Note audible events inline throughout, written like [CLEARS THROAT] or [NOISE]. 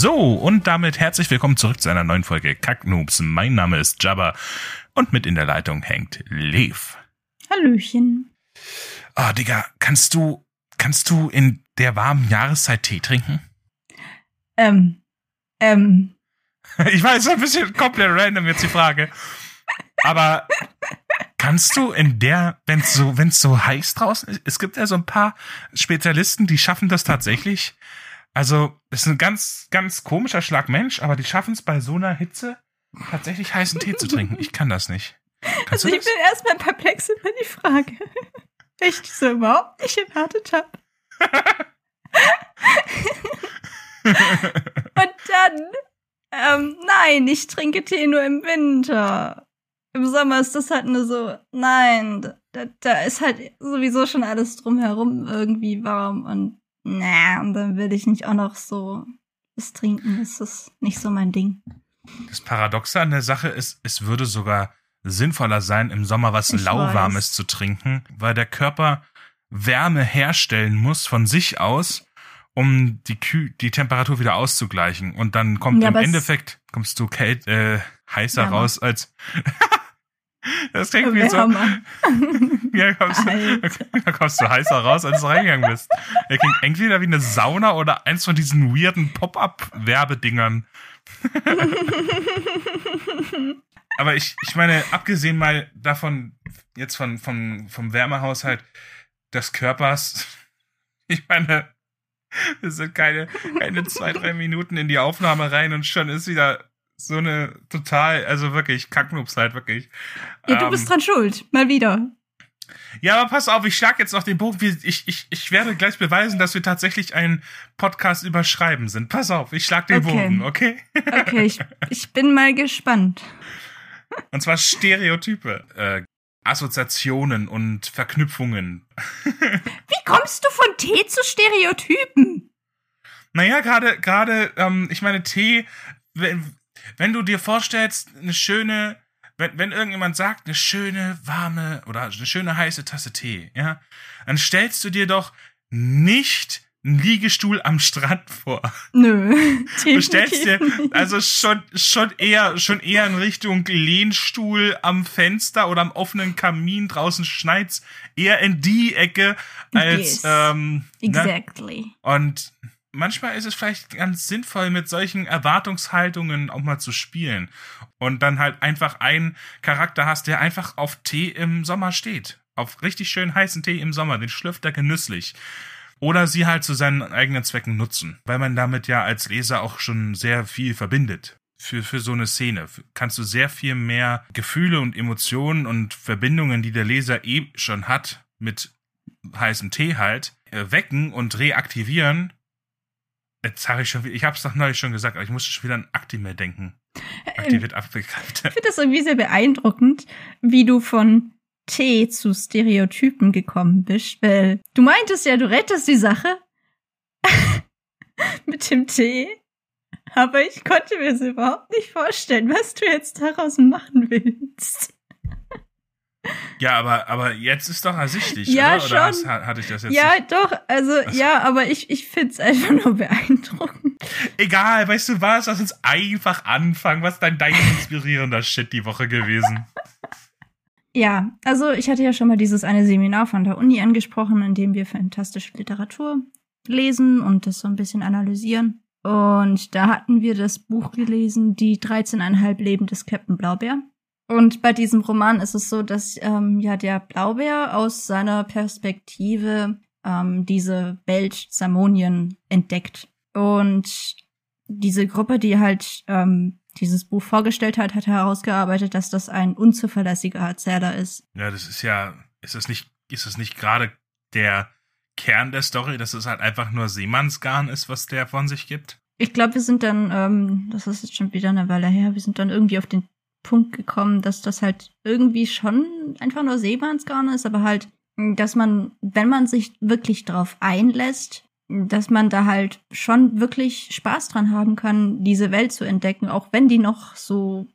So, und damit herzlich willkommen zurück zu einer neuen Folge Kacknoobs. Mein Name ist Jabba und mit in der Leitung hängt Lev. Hallöchen. Ah, oh, Digga, kannst du, kannst du in der warmen Jahreszeit Tee trinken? Ähm, ähm. [LAUGHS] Ich weiß, ein bisschen komplett random jetzt die Frage. Aber kannst du in der, wenn es so, wenn es so heiß draußen ist, es gibt ja so ein paar Spezialisten, die schaffen das tatsächlich. Also, das ist ein ganz, ganz komischer Schlag Mensch, aber die schaffen es bei so einer Hitze tatsächlich heißen Tee zu trinken. Ich kann das nicht. Kannst also ich bin erstmal perplex über die Frage. [LAUGHS] Ich so überhaupt nicht erwartet habe. [LAUGHS] Und dann, ähm, nein, ich trinke Tee nur im Winter. Im Sommer ist das halt nur so, nein, da, da ist halt sowieso schon alles drumherum irgendwie warm und na, und dann will ich nicht auch noch so das trinken. Das ist nicht so mein Ding. Das Paradoxe an der Sache ist, es würde sogar sinnvoller sein, im Sommer was ich lauwarmes weiß. zu trinken, weil der Körper Wärme herstellen muss von sich aus, um die, Kü die Temperatur wieder auszugleichen. Und dann kommt ja, im Endeffekt, kommst du kält, äh, heißer ja, raus als. [LAUGHS] das klingt wie so. [LAUGHS] ja, kommst, [LAUGHS] da kommst du heißer raus, als du reingegangen bist. Er klingt entweder wie eine Sauna oder eins von diesen weirden Pop-up-Werbedingern. [LAUGHS] Aber ich, ich meine, abgesehen mal davon, jetzt von, von, vom Wärmehaushalt des Körpers, ich meine, es sind keine, keine zwei, drei Minuten in die Aufnahme rein und schon ist wieder so eine total, also wirklich, Kacknupszeit, wirklich. Ja, du ähm, bist dran schuld, mal wieder. Ja, aber pass auf, ich schlag jetzt noch den Bogen. Ich, ich, ich werde gleich beweisen, dass wir tatsächlich einen Podcast überschreiben sind. Pass auf, ich schlag den okay. Bogen, okay? Okay, ich, ich bin mal gespannt. [LAUGHS] Und zwar Stereotype, äh, Assoziationen und Verknüpfungen. [LAUGHS] Wie kommst du von Tee zu Stereotypen? Naja, gerade, gerade, ähm, ich meine, Tee, wenn, wenn du dir vorstellst, eine schöne, wenn, wenn irgendjemand sagt, eine schöne, warme oder eine schöne heiße Tasse Tee, ja, dann stellst du dir doch nicht einen Liegestuhl am Strand vor. Nö. [LAUGHS] Du stellst dir also schon schon eher schon eher in Richtung Lehnstuhl am Fenster oder am offenen Kamin draußen schneit's eher in die Ecke als yes. ähm, ne? exactly. Ne? Und manchmal ist es vielleicht ganz sinnvoll mit solchen Erwartungshaltungen auch mal zu spielen und dann halt einfach einen Charakter hast, der einfach auf Tee im Sommer steht. Auf richtig schön heißen Tee im Sommer, den schlürft er genüsslich oder sie halt zu seinen eigenen Zwecken nutzen, weil man damit ja als Leser auch schon sehr viel verbindet. Für, für so eine Szene kannst du sehr viel mehr Gefühle und Emotionen und Verbindungen, die der Leser eh schon hat, mit heißem Tee halt, äh, wecken und reaktivieren. Jetzt habe ich schon, ich habe es doch neulich schon gesagt, aber ich musste schon wieder an Actimel denken. Aktiviert, ähm, Ich finde das irgendwie sehr beeindruckend, wie du von T zu Stereotypen gekommen bist, weil du meintest ja, du rettest die Sache [LAUGHS] mit dem T, aber ich konnte mir es überhaupt nicht vorstellen, was du jetzt daraus machen willst. Ja, aber, aber jetzt ist doch ersichtlich, ja, oder? Schon. Oder hast, hatte ich das jetzt Ja, nicht? doch, also, was? ja, aber ich, ich find's einfach nur beeindruckend. Egal, weißt du was? Lass uns einfach anfangen. Was ist dein, dein inspirierender Shit die Woche gewesen? [LAUGHS] Ja, also ich hatte ja schon mal dieses eine Seminar von der Uni angesprochen, in dem wir fantastische Literatur lesen und das so ein bisschen analysieren. Und da hatten wir das Buch gelesen, Die 13,5 Leben des Captain Blaubeer. Und bei diesem Roman ist es so, dass ähm, ja der Blaubeer aus seiner Perspektive ähm, diese Welt Samonien entdeckt. Und diese Gruppe, die halt ähm, dieses Buch vorgestellt hat, hat herausgearbeitet, dass das ein unzuverlässiger Erzähler ist. Ja, das ist ja, ist das nicht, ist das nicht gerade der Kern der Story, dass es halt einfach nur Seemannsgarn ist, was der von sich gibt? Ich glaube, wir sind dann, ähm, das ist jetzt schon wieder eine Weile her, wir sind dann irgendwie auf den Punkt gekommen, dass das halt irgendwie schon einfach nur Seemannsgarn ist, aber halt, dass man, wenn man sich wirklich drauf einlässt, dass man da halt schon wirklich Spaß dran haben kann, diese Welt zu entdecken, auch wenn die noch so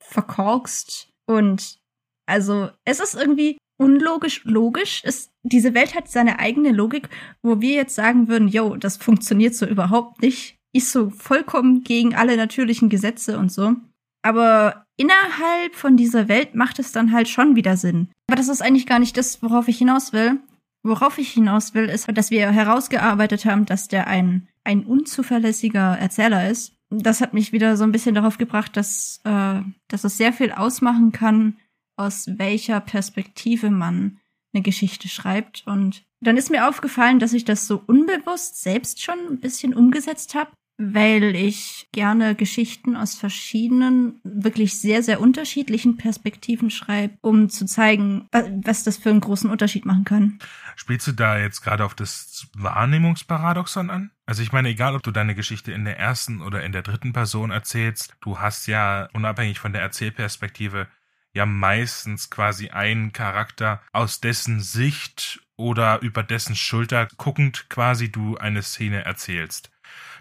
verkorkst und also es ist irgendwie unlogisch logisch. Es, diese Welt hat seine eigene Logik, wo wir jetzt sagen würden, yo, das funktioniert so überhaupt nicht. ist so vollkommen gegen alle natürlichen Gesetze und so. Aber innerhalb von dieser Welt macht es dann halt schon wieder Sinn. Aber das ist eigentlich gar nicht das, worauf ich hinaus will. Worauf ich hinaus will, ist, dass wir herausgearbeitet haben, dass der ein, ein unzuverlässiger Erzähler ist. Das hat mich wieder so ein bisschen darauf gebracht, dass, äh, dass es sehr viel ausmachen kann, aus welcher Perspektive man eine Geschichte schreibt. Und dann ist mir aufgefallen, dass ich das so unbewusst selbst schon ein bisschen umgesetzt habe weil ich gerne Geschichten aus verschiedenen, wirklich sehr, sehr unterschiedlichen Perspektiven schreibe, um zu zeigen, was das für einen großen Unterschied machen kann. Spielst du da jetzt gerade auf das Wahrnehmungsparadoxon an? Also ich meine, egal ob du deine Geschichte in der ersten oder in der dritten Person erzählst, du hast ja unabhängig von der Erzählperspektive ja meistens quasi einen Charakter, aus dessen Sicht oder über dessen Schulter guckend quasi du eine Szene erzählst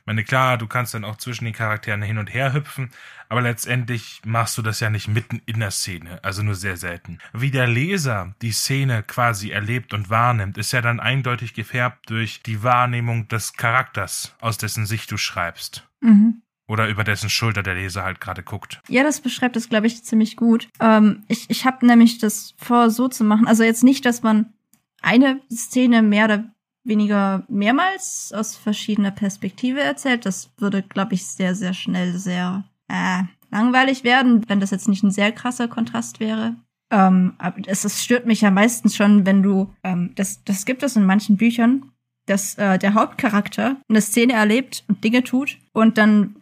meine, klar, du kannst dann auch zwischen den Charakteren hin und her hüpfen, aber letztendlich machst du das ja nicht mitten in der Szene, also nur sehr selten. Wie der Leser die Szene quasi erlebt und wahrnimmt, ist ja dann eindeutig gefärbt durch die Wahrnehmung des Charakters, aus dessen Sicht du schreibst. Mhm. Oder über dessen Schulter der Leser halt gerade guckt. Ja, das beschreibt es, glaube ich, ziemlich gut. Ähm, ich ich habe nämlich das vor, so zu machen. Also jetzt nicht, dass man eine Szene mehr oder weniger mehrmals aus verschiedener Perspektive erzählt. Das würde, glaube ich, sehr, sehr schnell sehr äh, langweilig werden, wenn das jetzt nicht ein sehr krasser Kontrast wäre. Ähm, aber es, es stört mich ja meistens schon, wenn du, ähm, das, das gibt es in manchen Büchern, dass äh, der Hauptcharakter eine Szene erlebt und Dinge tut und dann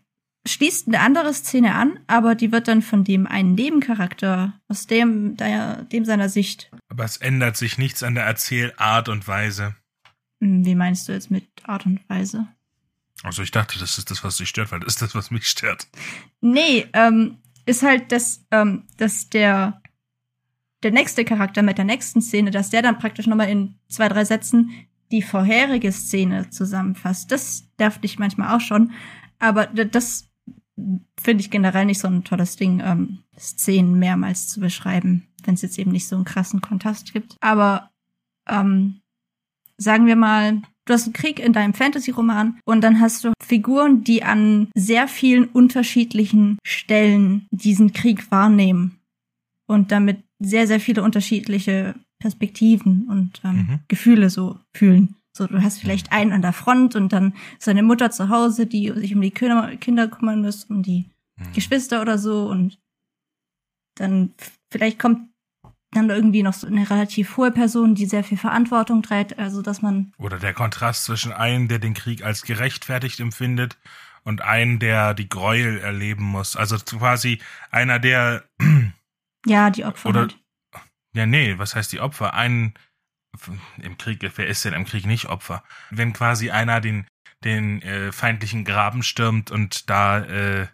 schließt eine andere Szene an, aber die wird dann von dem einen Nebencharakter aus dem, der, dem seiner Sicht. Aber es ändert sich nichts an der Erzählart und Weise. Hm, wie meinst du jetzt mit Art und Weise? Also ich dachte, das ist das, was dich stört, weil das ist das, was mich stört. Nee, ähm, ist halt, dass, ähm, dass der, der nächste Charakter mit der nächsten Szene, dass der dann praktisch nochmal in zwei, drei Sätzen die vorherige Szene zusammenfasst. Das darf dich manchmal auch schon. Aber das finde ich generell nicht so ein tolles Ding, ähm, Szenen mehrmals zu beschreiben, wenn es jetzt eben nicht so einen krassen Kontrast gibt. Aber ähm, sagen wir mal, du hast einen Krieg in deinem Fantasy-Roman und dann hast du Figuren, die an sehr vielen unterschiedlichen Stellen diesen Krieg wahrnehmen und damit sehr, sehr viele unterschiedliche Perspektiven und ähm, mhm. Gefühle so fühlen. So, du hast vielleicht einen an der Front und dann seine Mutter zu Hause, die sich um die Kinder, Kinder kümmern muss, um die mhm. Geschwister oder so und dann vielleicht kommt dann irgendwie noch so eine relativ hohe Person, die sehr viel Verantwortung trägt, also dass man. Oder der Kontrast zwischen einem, der den Krieg als gerechtfertigt empfindet, und einem, der die Gräuel erleben muss. Also quasi einer, der. [CLEARS THROAT] Ja, die Opfer. Oder, halt. Ja, nee, was heißt die Opfer? Ein im Krieg, wer ist denn im Krieg nicht Opfer? Wenn quasi einer den, den äh, feindlichen Graben stürmt und da äh,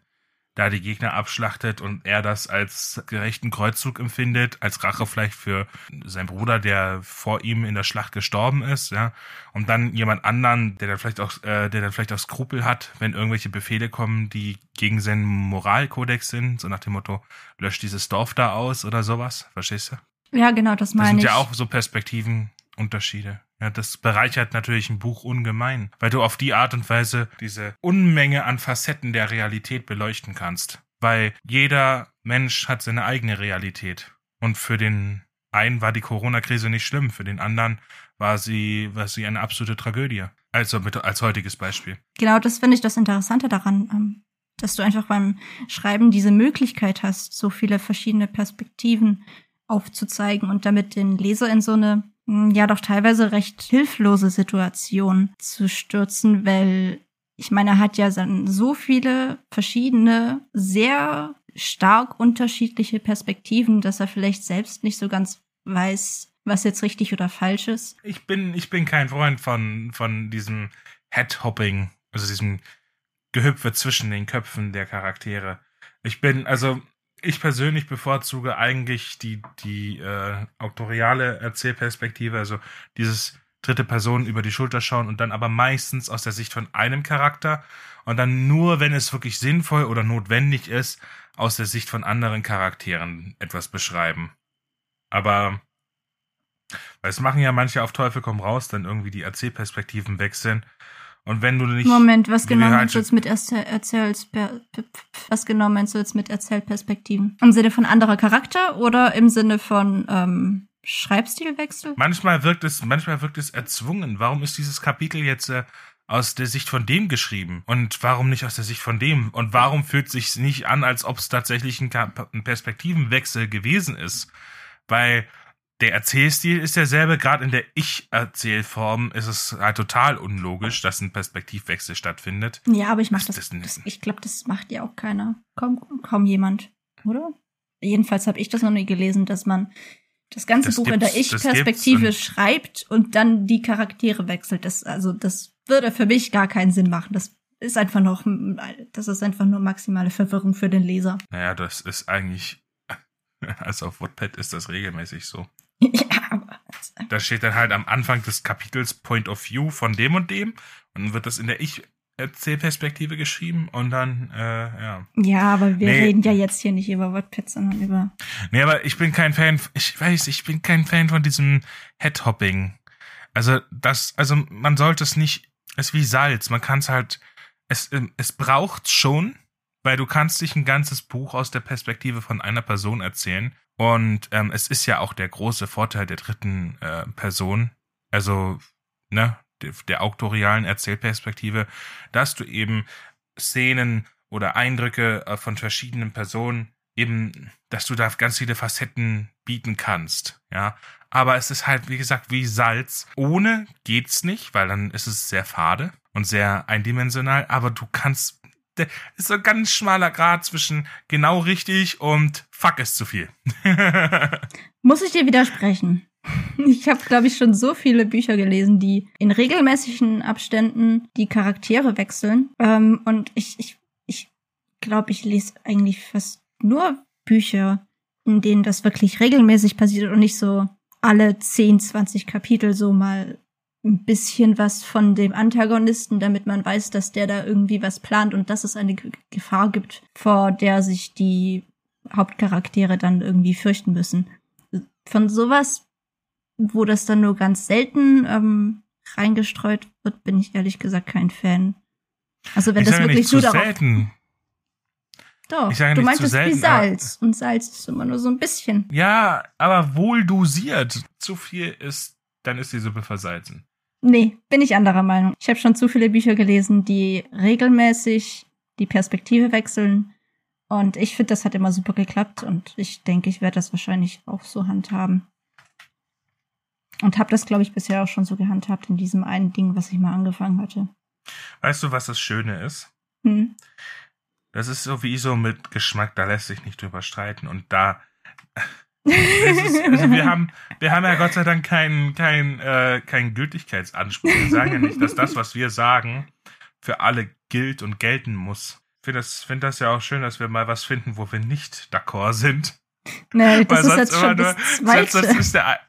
da die Gegner abschlachtet und er das als gerechten Kreuzzug empfindet, als Rache vielleicht für seinen Bruder, der vor ihm in der Schlacht gestorben ist, ja, und dann jemand anderen, der dann vielleicht auch, äh, der dann vielleicht auch Skrupel hat, wenn irgendwelche Befehle kommen, die gegen seinen Moralkodex sind, so nach dem Motto, löscht dieses Dorf da aus oder sowas, verstehst du? Ja, genau, das meine ich. Das sind ja auch so Perspektivenunterschiede. Ja, das bereichert natürlich ein Buch ungemein, weil du auf die Art und Weise diese Unmenge an Facetten der Realität beleuchten kannst. Weil jeder Mensch hat seine eigene Realität. Und für den einen war die Corona-Krise nicht schlimm, für den anderen war sie, war sie eine absolute Tragödie. Also mit, als heutiges Beispiel. Genau, das finde ich das Interessante daran, ähm, dass du einfach beim Schreiben diese Möglichkeit hast, so viele verschiedene Perspektiven aufzuzeigen und damit den Leser in so eine ja doch teilweise recht hilflose Situation zu stürzen, weil ich meine, er hat ja so viele verschiedene, sehr stark unterschiedliche Perspektiven, dass er vielleicht selbst nicht so ganz weiß, was jetzt richtig oder falsch ist. Ich bin, ich bin kein Freund von, von diesem Headhopping, also diesem Gehüpfe zwischen den Köpfen der Charaktere. Ich bin, also ich persönlich bevorzuge eigentlich die, die äh, autoriale Erzählperspektive, also dieses dritte Person über die Schulter schauen und dann aber meistens aus der Sicht von einem Charakter und dann nur, wenn es wirklich sinnvoll oder notwendig ist, aus der Sicht von anderen Charakteren etwas beschreiben. Aber weil es machen ja manche auf Teufel komm raus, dann irgendwie die Erzählperspektiven wechseln Und wenn du nicht. Moment, was genau meinst du jetzt mit Erzähl Erzähls was genau meinst du jetzt mit Erzählperspektiven? Im Sinne von anderer Charakter oder im Sinne von ähm, Schreibstilwechsel? Manchmal wirkt es, manchmal wirkt es erzwungen. Warum ist dieses Kapitel jetzt äh, aus der Sicht von dem geschrieben? Und warum nicht aus der Sicht von dem? Und warum fühlt sich nicht an, als ob es tatsächlich ein, ein Perspektivenwechsel gewesen ist? Weil der Erzählstil ist derselbe, gerade in der Ich-Erzählform ist es halt total unlogisch, dass ein Perspektivwechsel stattfindet. Ja, aber ich mach Das- das. das- ich glaube, das macht ja auch keiner. Kaum, kaum jemand, oder? Jedenfalls habe ich das noch nie gelesen, dass man das ganze Das Buch in der Ich-Perspektive schreibt und dann die Charaktere wechselt. Das, also, das würde für mich gar keinen Sinn machen. Das ist einfach noch, das ist einfach nur maximale Verwirrung für den Leser. Naja, das ist eigentlich, [LAUGHS] also auf Wattpad ist das regelmäßig so. [LAUGHS] ja, aber Da steht dann halt am Anfang des Kapitels Point of View von dem und dem und dann wird das in der Ich-Erzählperspektive geschrieben und dann, äh, ja. ja, aber wir Nee. reden ja jetzt hier nicht über Wattpad, sondern über. Nee, aber ich bin kein Fan, ich weiß, ich bin kein Fan von diesem Headhopping. Also das, also man sollte es nicht, es ist wie Salz, man kann es halt, es, ähm, es braucht schon, weil du kannst dich ein ganzes Buch aus der Perspektive von einer Person erzählen und ähm, es ist ja auch der große Vorteil der dritten äh, Person, also ne, der, der auktorialen Erzählperspektive, dass du eben Szenen oder Eindrücke äh, von verschiedenen Personen eben, dass du da ganz viele Facetten bieten kannst, ja. Aber es ist halt, wie gesagt, wie Salz. Ohne geht's nicht, weil dann ist es sehr fade und sehr eindimensional, aber du kannst, der ist so ein ganz schmaler Grad zwischen genau richtig und fuck ist zu viel. [LAUGHS] Muss ich dir widersprechen? Ich habe, glaube ich, schon so viele Bücher gelesen, die in regelmäßigen Abständen die Charaktere wechseln. Ähm, und ich, ich, ich glaube, ich lese eigentlich fast nur Bücher, in denen das wirklich regelmäßig passiert und nicht so alle 10, 20 Kapitel so mal ein bisschen was von dem Antagonisten, damit man weiß, dass der da irgendwie was plant und dass es eine G- Gefahr gibt, vor der sich die Hauptcharaktere dann irgendwie fürchten müssen. Von sowas, wo das dann nur ganz selten ähm, reingestreut wird, bin ich ehrlich gesagt kein Fan. Also wenn ich das wirklich nur zu darauf selten. doch, ich sage du meintest selten, wie Salz und Salz ist immer nur so ein bisschen. Ja, aber wohl dosiert. Zu viel ist, dann ist die Suppe versalzen. Nee, bin ich anderer Meinung. Ich habe schon zu viele Bücher gelesen, die regelmäßig die Perspektive wechseln. Und ich finde, das hat immer super geklappt. Und ich denke, ich werde das wahrscheinlich auch so handhaben. Und habe das, glaube ich, bisher auch schon so gehandhabt in diesem einen Ding, was ich mal angefangen hatte. Weißt du, was das Schöne ist? Hm. Das ist so wie so mit Geschmack, da lässt sich nicht drüber streiten. Und da. Ist, also wir [LAUGHS] haben, wir haben ja Gott sei Dank keinen kein, äh, keinen Gültigkeitsanspruch. Wir sagen ja nicht, dass das, was wir sagen, für alle gilt und gelten muss. Ich finde das, find das ja auch schön, dass wir mal was finden, wo wir nicht d'accord sind. nee, das Weil ist jetzt schon das nur- sonst- zweite. sonst ist der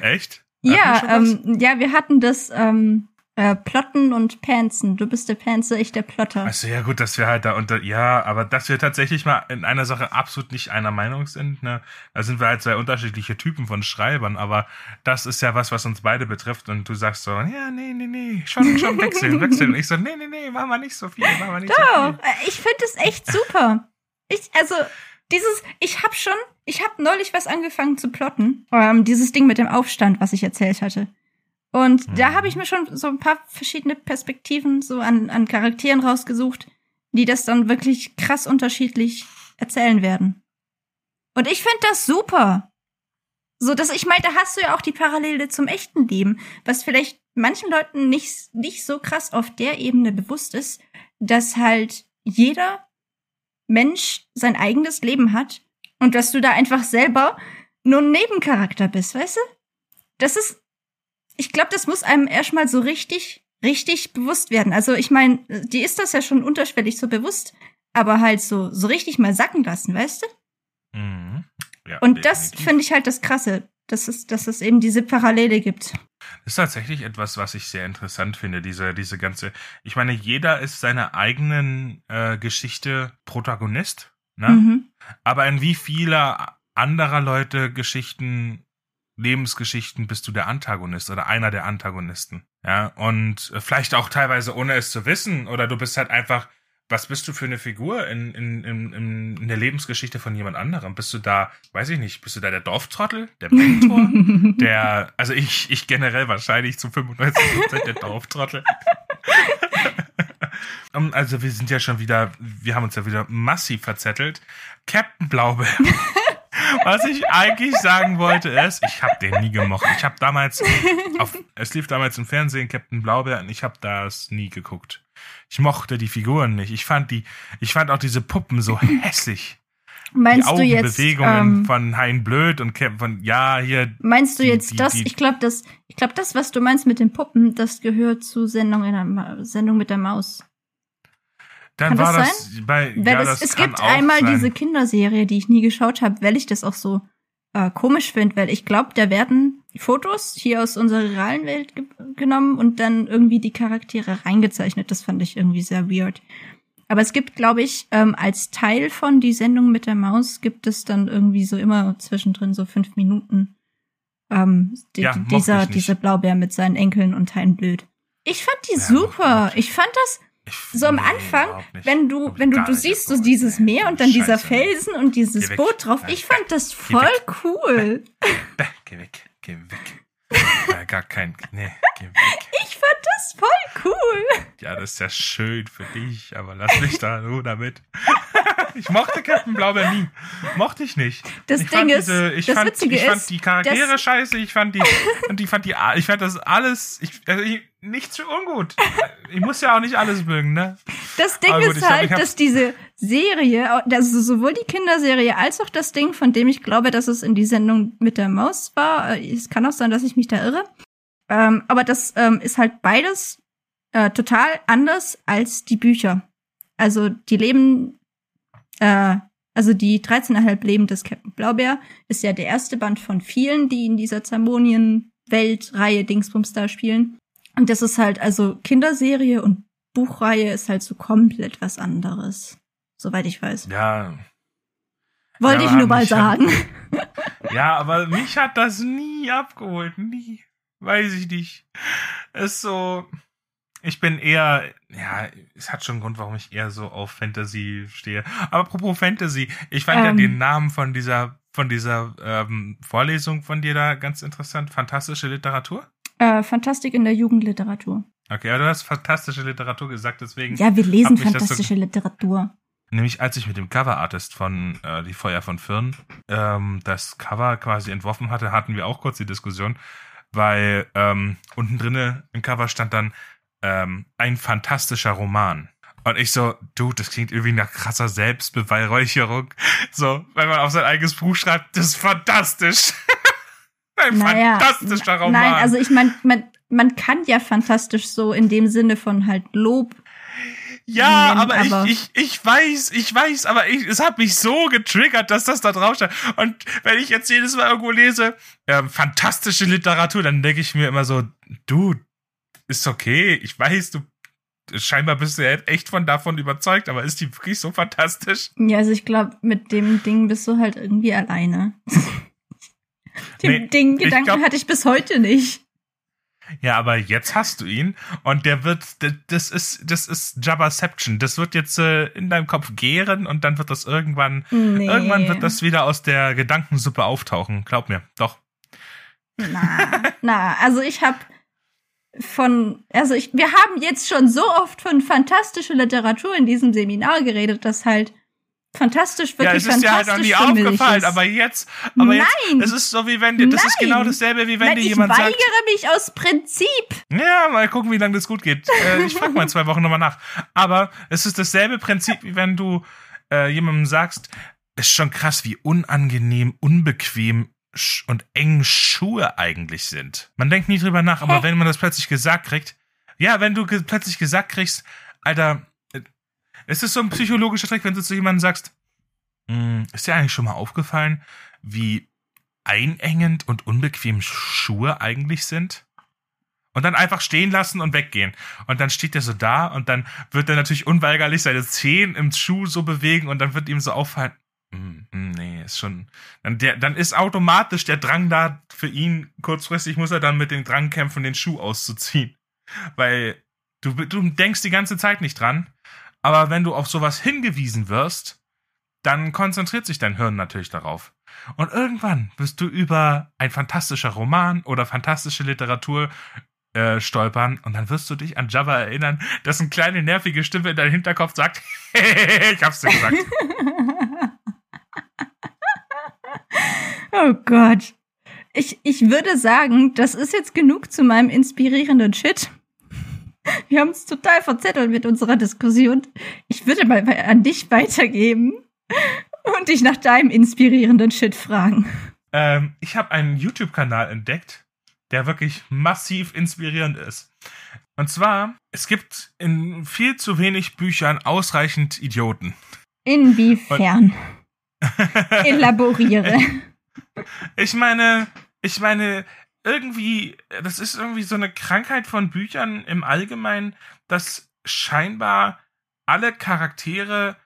Echt? Hatten Ja, ähm, ja, wir hatten das ähm, äh, Plotten und Panzen. Du bist der Panzer, ich der Plotter. Also ja gut, dass wir halt da unter, ja, aber dass wir tatsächlich mal in einer Sache absolut nicht einer Meinung sind, ne, da sind wir halt zwei unterschiedliche Typen von Schreibern, aber das ist ja was, was uns beide betrifft und du sagst so, ja, nee, nee, nee, schon, schon [LAUGHS] wechseln, wechseln. Und ich so, nee, nee, nee, machen wir nicht so viel, machen wir nicht so Doch, viel. äh, ich finde es echt super. Ich, also, dieses, ich hab schon, ich hab neulich was angefangen zu plotten. Ähm, dieses Ding mit dem Aufstand, was ich erzählt hatte. Und da Mhm. habe ich mir schon so ein paar verschiedene Perspektiven so an, an Charakteren rausgesucht, die das dann wirklich krass unterschiedlich erzählen werden. Und ich finde das super. So, dass ich meine, da hast du ja auch die Parallele zum echten Leben, was vielleicht manchen Leuten nicht, nicht so krass auf der Ebene bewusst ist, dass halt jeder Mensch sein eigenes Leben hat und dass du da einfach selber nur ein Nebencharakter bist, weißt du? Das ist, ich glaube, das muss einem erstmal so richtig, richtig bewusst werden. Also ich meine, die ist das ja schon unterschwellig so bewusst, aber halt so, so richtig mal sacken lassen, weißt du? Mhm. Ja, Und das definitiv. finde ich halt das Krasse, dass es, dass es eben diese Parallele gibt. Das ist tatsächlich etwas, was ich sehr interessant finde, diese, diese ganze, ich meine, jeder ist seiner eigenen äh, Geschichte Protagonist, ne? Mhm. Aber in wie vieler anderer Leute Geschichten, Lebensgeschichten bist du der Antagonist oder einer der Antagonisten? Ja, und vielleicht auch teilweise ohne es zu wissen. Oder du bist halt einfach, was bist du für eine Figur in, in, in, in der Lebensgeschichte von jemand anderem? Bist du da, weiß ich nicht, bist du da der Dorftrottel, der [LAUGHS] Mentor, der, also ich, ich generell wahrscheinlich zu 95% der Dorftrottel. [LAUGHS] also wir sind ja schon wieder, wir haben uns ja wieder massiv verzettelt. Captain Blaubeer. Was ich eigentlich sagen wollte ist, ich habe den nie gemocht. Ich habe damals, auf, es lief damals im Fernsehen Captain Blaubeer und ich habe das nie geguckt. Ich mochte die Figuren nicht. Ich fand die, ich fand auch diese Puppen so hässlich. Meinst die du jetzt Augenbewegungen ähm, von Hein Blöd und von ja hier. Meinst du die- jetzt die- das? die- ich glaube, das, ich glaube, das, was du meinst mit den Puppen, das gehört zu Sendung in der Ma Sendung mit der Maus. Dann kann war das das bei Weil ja, es, das es gibt einmal sein. diese Kinderserie, die ich nie geschaut habe, weil ich das auch so äh, komisch finde, weil ich glaube, da werden Fotos hier aus unserer realen Welt ge genommen und dann irgendwie die Charaktere reingezeichnet. Das fand ich irgendwie sehr weird. Aber es gibt, glaube ich, ähm, als Teil von die Sendung mit der Maus gibt es dann irgendwie so immer zwischendrin so fünf Minuten ähm, die, Ja, dieser, dieser Blaubär mit seinen Enkeln und Teilen blöd. Ich fand die Ja, super. Ich fand das so am Anfang, wenn du, wenn du, du siehst so dieses Meer und dann dieser. Felsen und dieses. Boot drauf, ich fand das voll cool. Geh weg, geh weg. Äh, gar kein, nee, geh weg. [LAUGHS] Ich fand das voll cool. Ja, das ist ja schön für dich, aber lass mich da nur damit. [LAUGHS] ich mochte Captain Blaubeer nie. Mochte ich nicht. Das ich Ding fand ist, diese, ich das fand, Witzige ich fand ist, die Charaktere scheiße, ich fand die, und ich fand die, ich fand das alles, ich, also ich, nichts für ungut. Ich muss ja auch nicht alles mögen, ne? Das Ding gut, ist halt, hab's- dass diese Serie, also sowohl die Kinderserie als auch das Ding, von dem ich glaube, dass es in die Sendung mit der Maus war, äh, es kann auch sein, dass ich mich da irre, ähm, aber das ähm, ist halt beides äh, total anders als die Bücher. Also die Leben, äh, also die 13,5 Leben des Captain Blaubeer ist ja der erste Band von vielen, die in dieser Zermonien-Weltreihe Dingsbums da spielen. Und das ist halt, also Kinderserie und Buchreihe ist halt so komplett was anderes. Soweit ich weiß. Ja, Wollte Ja, ich nur mal mich hat- sagen. Ja, aber mich hat das nie abgeholt. Nie. Weiß ich nicht. Ist so. Ich bin eher. Ja, es hat schon einen Grund, warum ich eher so auf Fantasy stehe. Aber apropos Fantasy, ich fand ja Ähm. den Namen von dieser, von dieser ähm, Vorlesung von dir da ganz interessant. Fantastische Literatur? Äh, Fantastik in der Jugendliteratur. Okay, aber du hast fantastische Literatur gesagt, deswegen. Ja, wir lesen das so- fantastische Literatur. Nämlich als ich mit dem Cover-Artist von äh, Die Feuer von Firn ähm, das Cover quasi entworfen hatte, hatten wir auch kurz die Diskussion, weil ähm, unten drinne im Cover stand dann ähm, ein fantastischer Roman. Und ich so, du, das klingt irgendwie nach krasser Selbstbeweihräucherung. [LAUGHS] So, wenn man auf sein eigenes Buch schreibt, das ist fantastisch. [LAUGHS] ein Naja, fantastischer Roman. Nein, also ich meine, man, man kann ja fantastisch so in dem Sinne von halt Lob. Ja, nennen, aber, aber- ich, ich, ich weiß, ich weiß, aber ich, es hat mich so getriggert, dass das da drauf steht. Und wenn ich jetzt jedes Mal irgendwo lese, ähm, fantastische Literatur, dann denke ich mir immer so, du, ist okay, ich weiß, du, scheinbar bist du ja echt von davon überzeugt, aber ist die wirklich so fantastisch? Ja, also ich glaube, mit dem Ding bist du halt irgendwie alleine. [LAUGHS] Den Nee, Ding ich Gedanken glaub- hatte ich bis heute nicht. Ja, aber jetzt hast du ihn und der wird, das ist, das ist Jabbaception. Das wird jetzt äh, in deinem Kopf gären und dann wird das irgendwann, Nee. irgendwann wird das wieder aus der Gedankensuppe auftauchen. Glaub mir, doch. Na, na, also ich habe von, also ich, wir haben jetzt schon so oft von fantastischer Literatur in diesem Seminar geredet, dass halt fantastisch Ja, wirklich es ist dir halt fantastisch noch nie aufgefallen, ist. aber jetzt, aber jetzt, Nein. es ist so wie wenn dir, das ist Nein. genau dasselbe wie wenn Nein, dir ich jemand weigere sagt, mich aus Prinzip. ja, mal gucken, wie lange das gut geht. Äh, ich frage mal in [LAUGHS] zwei Wochen nochmal nach. Aber es ist dasselbe Prinzip, wie wenn du äh, jemandem sagst, ist schon krass, wie unangenehm, unbequem und eng Schuhe eigentlich sind. Man denkt nie drüber nach, aber Hä? wenn man das plötzlich gesagt kriegt, ja, wenn du ge plötzlich gesagt kriegst, Alter, es ist so ein psychologischer Trick, wenn du zu jemandem sagst, "Hm, ist dir eigentlich schon mal aufgefallen, wie einengend und unbequem Schuhe eigentlich sind? Und dann einfach stehen lassen und weggehen. Und dann steht er so da und dann wird er natürlich unweigerlich seine Zehen im Schuh so bewegen und dann wird ihm so auffallen, "Hm, hm, nee, ist schon, dann, der, dann ist automatisch der Drang da für ihn, kurzfristig muss er dann mit dem Drang kämpfen, den Schuh auszuziehen. Weil du, du denkst die ganze Zeit nicht dran, aber wenn du auf sowas hingewiesen wirst, dann konzentriert sich dein Hirn natürlich darauf. Und irgendwann wirst du über ein fantastischer Roman oder fantastische Literatur äh, stolpern und dann wirst du dich an Java erinnern, dass eine kleine nervige Stimme in deinem Hinterkopf sagt, [LAUGHS] ich hab's dir gesagt. oh Gott. Ich, ich würde sagen, das ist jetzt genug zu meinem inspirierenden Shit. Wir haben uns total verzettelt mit unserer Diskussion. Ich würde mal an dich weitergeben und dich nach deinem inspirierenden Shit fragen. Ähm, ich habe einen YouTube-Kanal entdeckt, der wirklich massiv inspirierend ist. Und zwar, es gibt in viel zu wenig Büchern ausreichend Idioten. Inwiefern? [LAUGHS] Elaboriere. Ich meine, ich meine, irgendwie, das ist irgendwie so eine Krankheit von Büchern im Allgemeinen, dass scheinbar alle Charaktere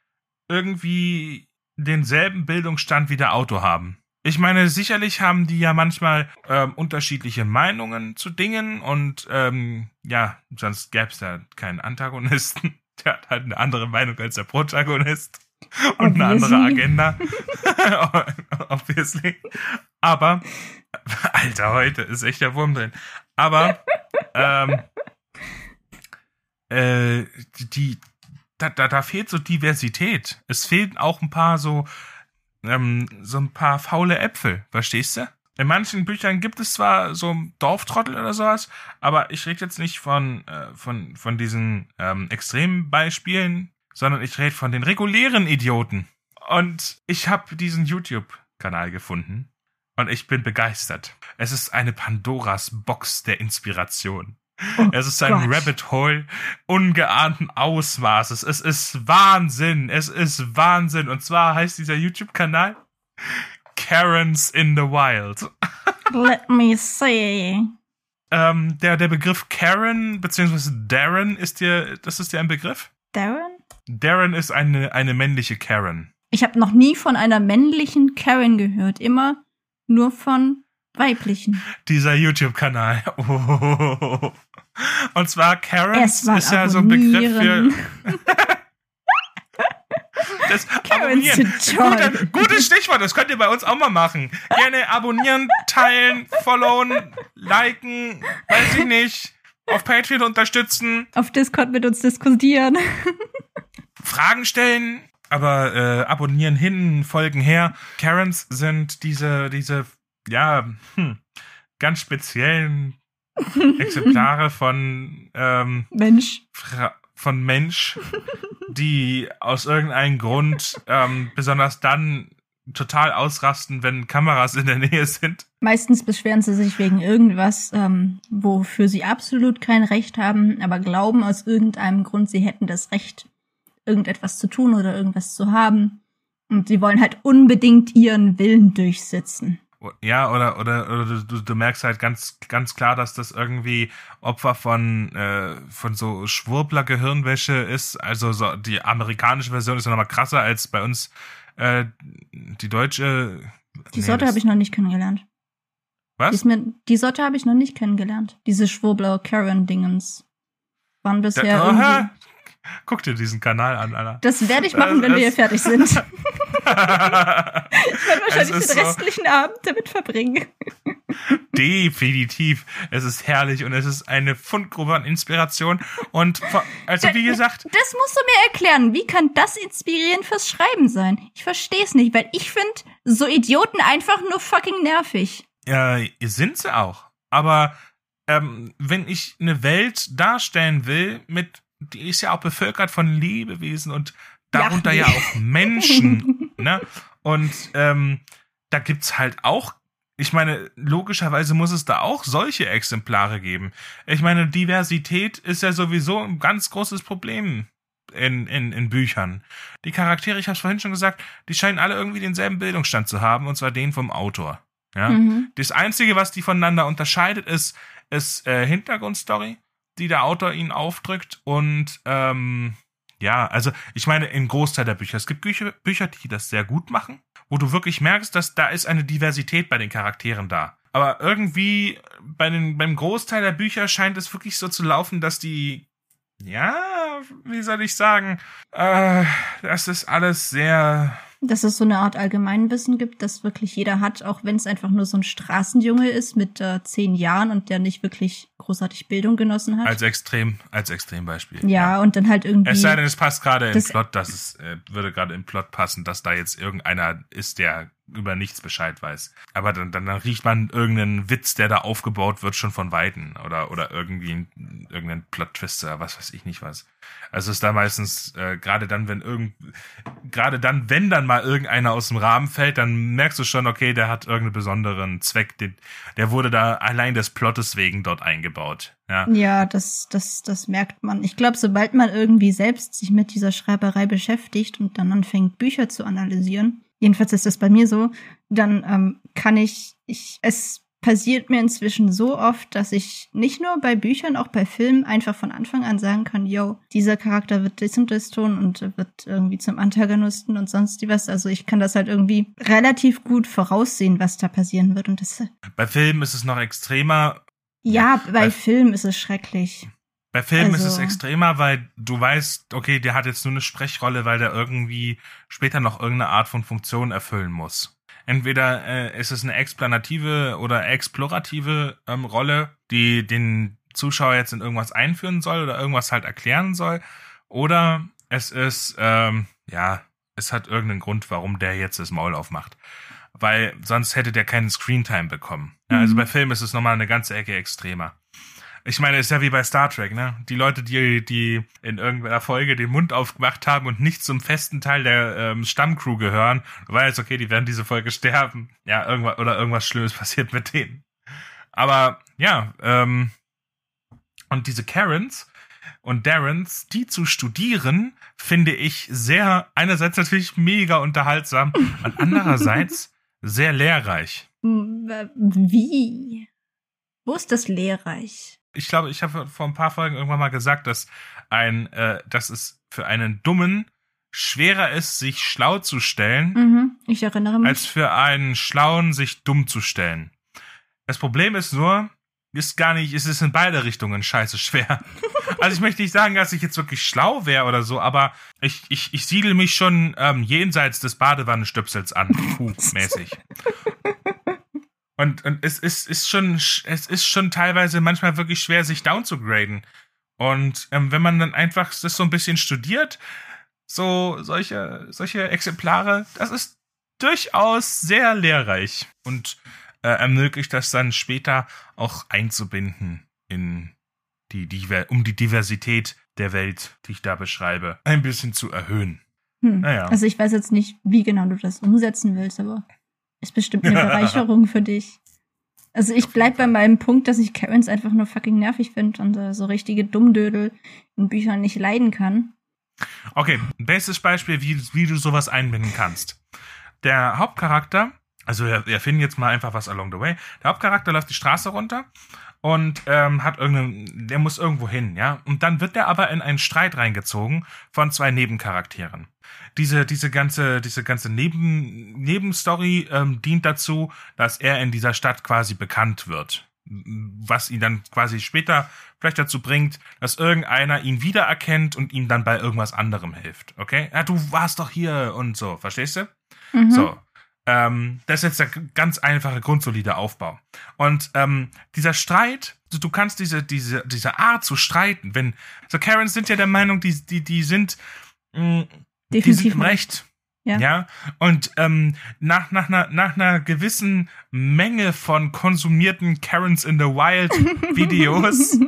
irgendwie denselben Bildungsstand wie der Autor haben. Ich meine, sicherlich haben die ja manchmal ähm, unterschiedliche Meinungen zu Dingen und ähm, ja, sonst gäbe es ja keinen Antagonisten. [LAUGHS] Der hat halt eine andere Meinung als der Protagonist und eine andere Agenda. [LAUGHS] Obviously. Aber, [LAUGHS] Alter, heute ist echt der Wurm drin. Aber, [LAUGHS] ähm, äh, die, da, da, da fehlt so Diversität. Es fehlen auch ein paar so, ähm, so ein paar faule Äpfel, verstehst du? In manchen Büchern gibt es zwar so Dorftrottel oder sowas, aber ich rede jetzt nicht von, äh, von, von diesen ähm, extremen Beispielen, sondern ich rede von den regulären Idioten. Und ich habe diesen YouTube-Kanal gefunden und ich bin begeistert. Es ist eine Pandoras Box der Inspiration. Oh es ist ein Gott. Rabbit Hole ungeahnten Ausmaßes. Es ist Wahnsinn. Es ist Wahnsinn. Und zwar heißt dieser YouTube-Kanal Karens in the Wild. [LAUGHS] Let me see. Ähm, der, der Begriff Karen bzw. Darren ist dir, das ist dir ein Begriff? Darren? Darren ist eine, eine männliche Karen. Ich habe noch nie von einer männlichen Karen gehört. Immer nur von weiblichen. Dieser YouTube-Kanal. Oh. [LAUGHS] Und zwar Karens ist ja so ein Begriff für. [LAUGHS] Das [LAUGHS] abonnieren. Gute, gutes Stichwort, das könnt ihr bei uns auch mal machen. Gerne abonnieren, teilen, followen, liken, weiß ich nicht. Auf Patreon unterstützen. Auf Discord mit uns diskutieren. Fragen stellen, aber äh, abonnieren hin, folgen her. Karens sind diese, diese, ja, hm, ganz speziellen [LAUGHS] Exemplare von ähm, Mensch. Fra von Mensch, die aus irgendeinem Grund ähm, besonders dann total ausrasten, wenn Kameras in der Nähe sind. Meistens beschweren sie sich wegen irgendwas, ähm, wofür sie absolut kein Recht haben, aber glauben aus irgendeinem Grund, sie hätten das Recht, irgendetwas zu tun oder irgendwas zu haben. Und sie wollen halt unbedingt ihren Willen durchsetzen. Ja, oder, oder, oder du, du merkst halt ganz, ganz klar, dass das irgendwie Opfer von, äh, von so Schwurbler Gehirnwäsche ist. Also so, die amerikanische Version ist ja nochmal krasser als bei uns äh, die deutsche. Die nee, Sorte habe ich noch nicht kennengelernt. Was? Die, mir, die Sorte habe ich noch nicht kennengelernt. Diese Schwurbler Karen-Dingens. Waren bisher da, irgendwie. Guck dir diesen Kanal an, Alter. Das werde ich machen, das, wenn wir hier fertig sind. [LAUGHS] ich werde wahrscheinlich den restlichen so Abend damit verbringen. Definitiv. Es ist herrlich und es ist eine Fundgrube an Inspiration. Und also wie gesagt. Das musst du mir erklären. Wie kann das inspirierend fürs Schreiben sein? Ich verstehe es nicht, weil ich finde so Idioten einfach nur fucking nervig. Ja, sind sie auch. Aber ähm, wenn ich eine Welt darstellen will mit die ist ja auch bevölkert von Lebewesen und darunter ja, ja auch [LAUGHS] Menschen. ne? Und ähm, da gibt's halt auch, ich meine, logischerweise muss es da auch solche Exemplare geben. Ich meine, Diversität ist ja sowieso ein ganz großes Problem in, in, in Büchern. Die Charaktere, ich habe es vorhin schon gesagt, die scheinen alle irgendwie denselben Bildungsstand zu haben, und zwar den vom Autor. Ja? Mhm. Das Einzige, was die voneinander unterscheidet, ist, ist äh, Hintergrundstory die der Autor ihnen aufdrückt. Und ähm, ja, also ich meine, im Großteil der Bücher. Es gibt Bücher, Bücher, die das sehr gut machen, wo du wirklich merkst, dass da ist eine Diversität bei den Charakteren da. Aber irgendwie bei den, beim Großteil der Bücher scheint es wirklich so zu laufen, dass die, ja, wie soll ich sagen, äh, das ist alles sehr dass es so eine Art Allgemeinwissen gibt, das wirklich jeder hat, auch wenn es einfach nur so ein Straßenjunge ist mit äh, zehn Jahren und der nicht wirklich großartig Bildung genossen hat. Als extrem, als Extrembeispiel. Ja, ja. und dann halt irgendwie. Es sei denn, es passt gerade im Plot, dass es äh, würde gerade im Plot passen, dass da jetzt irgendeiner ist, der über nichts Bescheid weiß. Aber dann, dann, dann riecht man irgendeinen Witz, der da aufgebaut wird, schon von Weitem. Oder, oder irgendwie irgendeinen Plot-Twister, was weiß ich nicht was. Also ist da meistens, äh, gerade dann, wenn irgend, gerade dann, wenn dann mal irgendeiner aus dem Rahmen fällt, dann merkst du schon, okay, der hat irgendeinen besonderen Zweck, den, der wurde da allein des Plottes wegen dort eingebaut. Ja, ja das, das, das merkt man. Ich glaube, sobald man irgendwie selbst sich mit dieser Schreiberei beschäftigt und dann anfängt, Bücher zu analysieren, jedenfalls ist das bei mir so, dann ähm, kann ich, ich, es passiert mir inzwischen so oft, dass ich nicht nur bei Büchern, auch bei Filmen einfach von Anfang an sagen kann, yo, dieser Charakter wird das und das tun und wird irgendwie zum Antagonisten und sonst die was. Also ich kann das halt irgendwie relativ gut voraussehen, was da passieren wird und das. Bei Filmen ist es noch extremer. Ja, bei, bei Filmen ist es schrecklich. Bei Filmen also, ist es also extremer, weil du weißt, okay, der hat jetzt nur eine Sprechrolle, weil der irgendwie später noch irgendeine Art von Funktion erfüllen muss. Entweder äh, ist es eine explanative oder explorative ähm, Rolle, die den Zuschauer jetzt in irgendwas einführen soll oder irgendwas halt erklären soll, oder es ist, ähm, ja, es hat irgendeinen Grund, warum der jetzt das Maul aufmacht. Weil sonst hätte der keinen Screentime bekommen. Also mhm. bei Filmen ist es nochmal eine ganze Ecke extremer. Ich meine, ist ja wie bei Star Trek, ne? Die Leute, die, die in irgendeiner Folge den Mund aufgemacht haben und nicht zum festen Teil der ähm, Stammcrew gehören, du weißt, okay, die werden diese Folge sterben. Ja, irgendwas, oder irgendwas Schlimmes [LAUGHS] passiert mit denen. Aber ja, ähm, und diese Karens und Darrens, die zu studieren, finde ich sehr, einerseits natürlich mega unterhaltsam und andererseits [LAUGHS] sehr lehrreich. Wie? Wo ist das lehrreich? Ich glaube, ich habe vor ein paar Folgen irgendwann mal gesagt, dass ein, äh, dass es für einen Dummen schwerer ist, sich schlau zu stellen, mhm, ich erinnere mich. als für einen Schlauen, sich dumm zu stellen. Das Problem ist nur, ist gar nicht, es ist in beide Richtungen scheiße schwer. [LAUGHS] also ich möchte nicht sagen, dass ich jetzt wirklich schlau wäre oder so, aber ich, ich, ich siedel mich schon ähm, jenseits des Badewannenstöpsels an, [LAUGHS] mäßig. Und, und es ist, ist schon, es ist schon teilweise manchmal wirklich schwer, sich down zu graden. Und ähm, wenn man dann einfach das so ein bisschen studiert, so solche, solche Exemplare, das ist durchaus sehr lehrreich und äh, ermöglicht das dann später auch einzubinden in die, die, um die Diversität der Welt, die ich da beschreibe, ein bisschen zu erhöhen. Hm. Naja. Also ich weiß jetzt nicht, wie genau du das umsetzen willst, aber ist bestimmt eine Bereicherung für dich. Also ich bleib bei meinem Punkt, dass ich Karens einfach nur fucking nervig finde und äh, so richtige Dummdödel in Büchern nicht leiden kann. Okay, bestes Beispiel, wie, wie du sowas einbinden kannst. Der Hauptcharakter, also wir, wir finden jetzt mal einfach was along the way. Der Hauptcharakter läuft die Straße runter und ähm, hat irgendeinen, der muss irgendwo hin, ja. Und dann wird der aber in einen Streit reingezogen von zwei Nebencharakteren diese, diese ganze, diese ganze Neben, Nebenstory ähm, dient dazu, dass er in dieser Stadt quasi bekannt wird. Was ihn dann quasi später vielleicht dazu bringt, dass irgendeiner ihn wiedererkennt und ihm dann bei irgendwas anderem hilft. Okay? Ja, du warst doch hier und so, verstehst du? Mhm. So. Ähm, das ist jetzt der ganz einfache, grundsolide Aufbau. Und ähm, dieser Streit, du, kannst diese, diese, diese Art zu streiten, wenn, so Karens sind ja der Meinung, die, die, die sind, mh, mm, Definitiv. Die sind im Recht. Ja. ja. Und ähm, nach, nach, einer, nach einer gewissen Menge von konsumierten Karens in the Wild [LAUGHS] Videos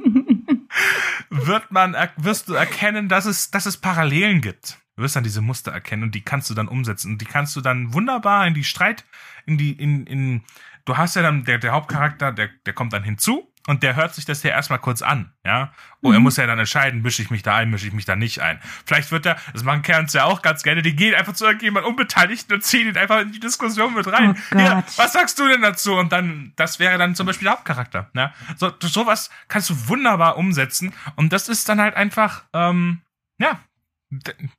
wird man, wirst du erkennen, dass es, dass es Parallelen gibt. Du wirst dann diese Muster erkennen und die kannst du dann umsetzen. Und die kannst du dann wunderbar in die Streit, in die, in, in, du hast ja dann, der, der Hauptcharakter, der, der kommt dann hinzu und der hört sich das ja erstmal kurz an, ja. Oh, mhm. er muss ja dann entscheiden, mische ich mich da ein, mische ich mich da nicht ein. Vielleicht wird er, das machen Kerns ja auch ganz gerne, die gehen einfach zu irgendjemand Unbeteiligten und ziehen ihn einfach in die Diskussion mit rein. Oh ja, was sagst du denn dazu? Und dann, das wäre dann zum Beispiel der Hauptcharakter, ja. So, sowas kannst du wunderbar umsetzen und das ist dann halt einfach, ähm, ja,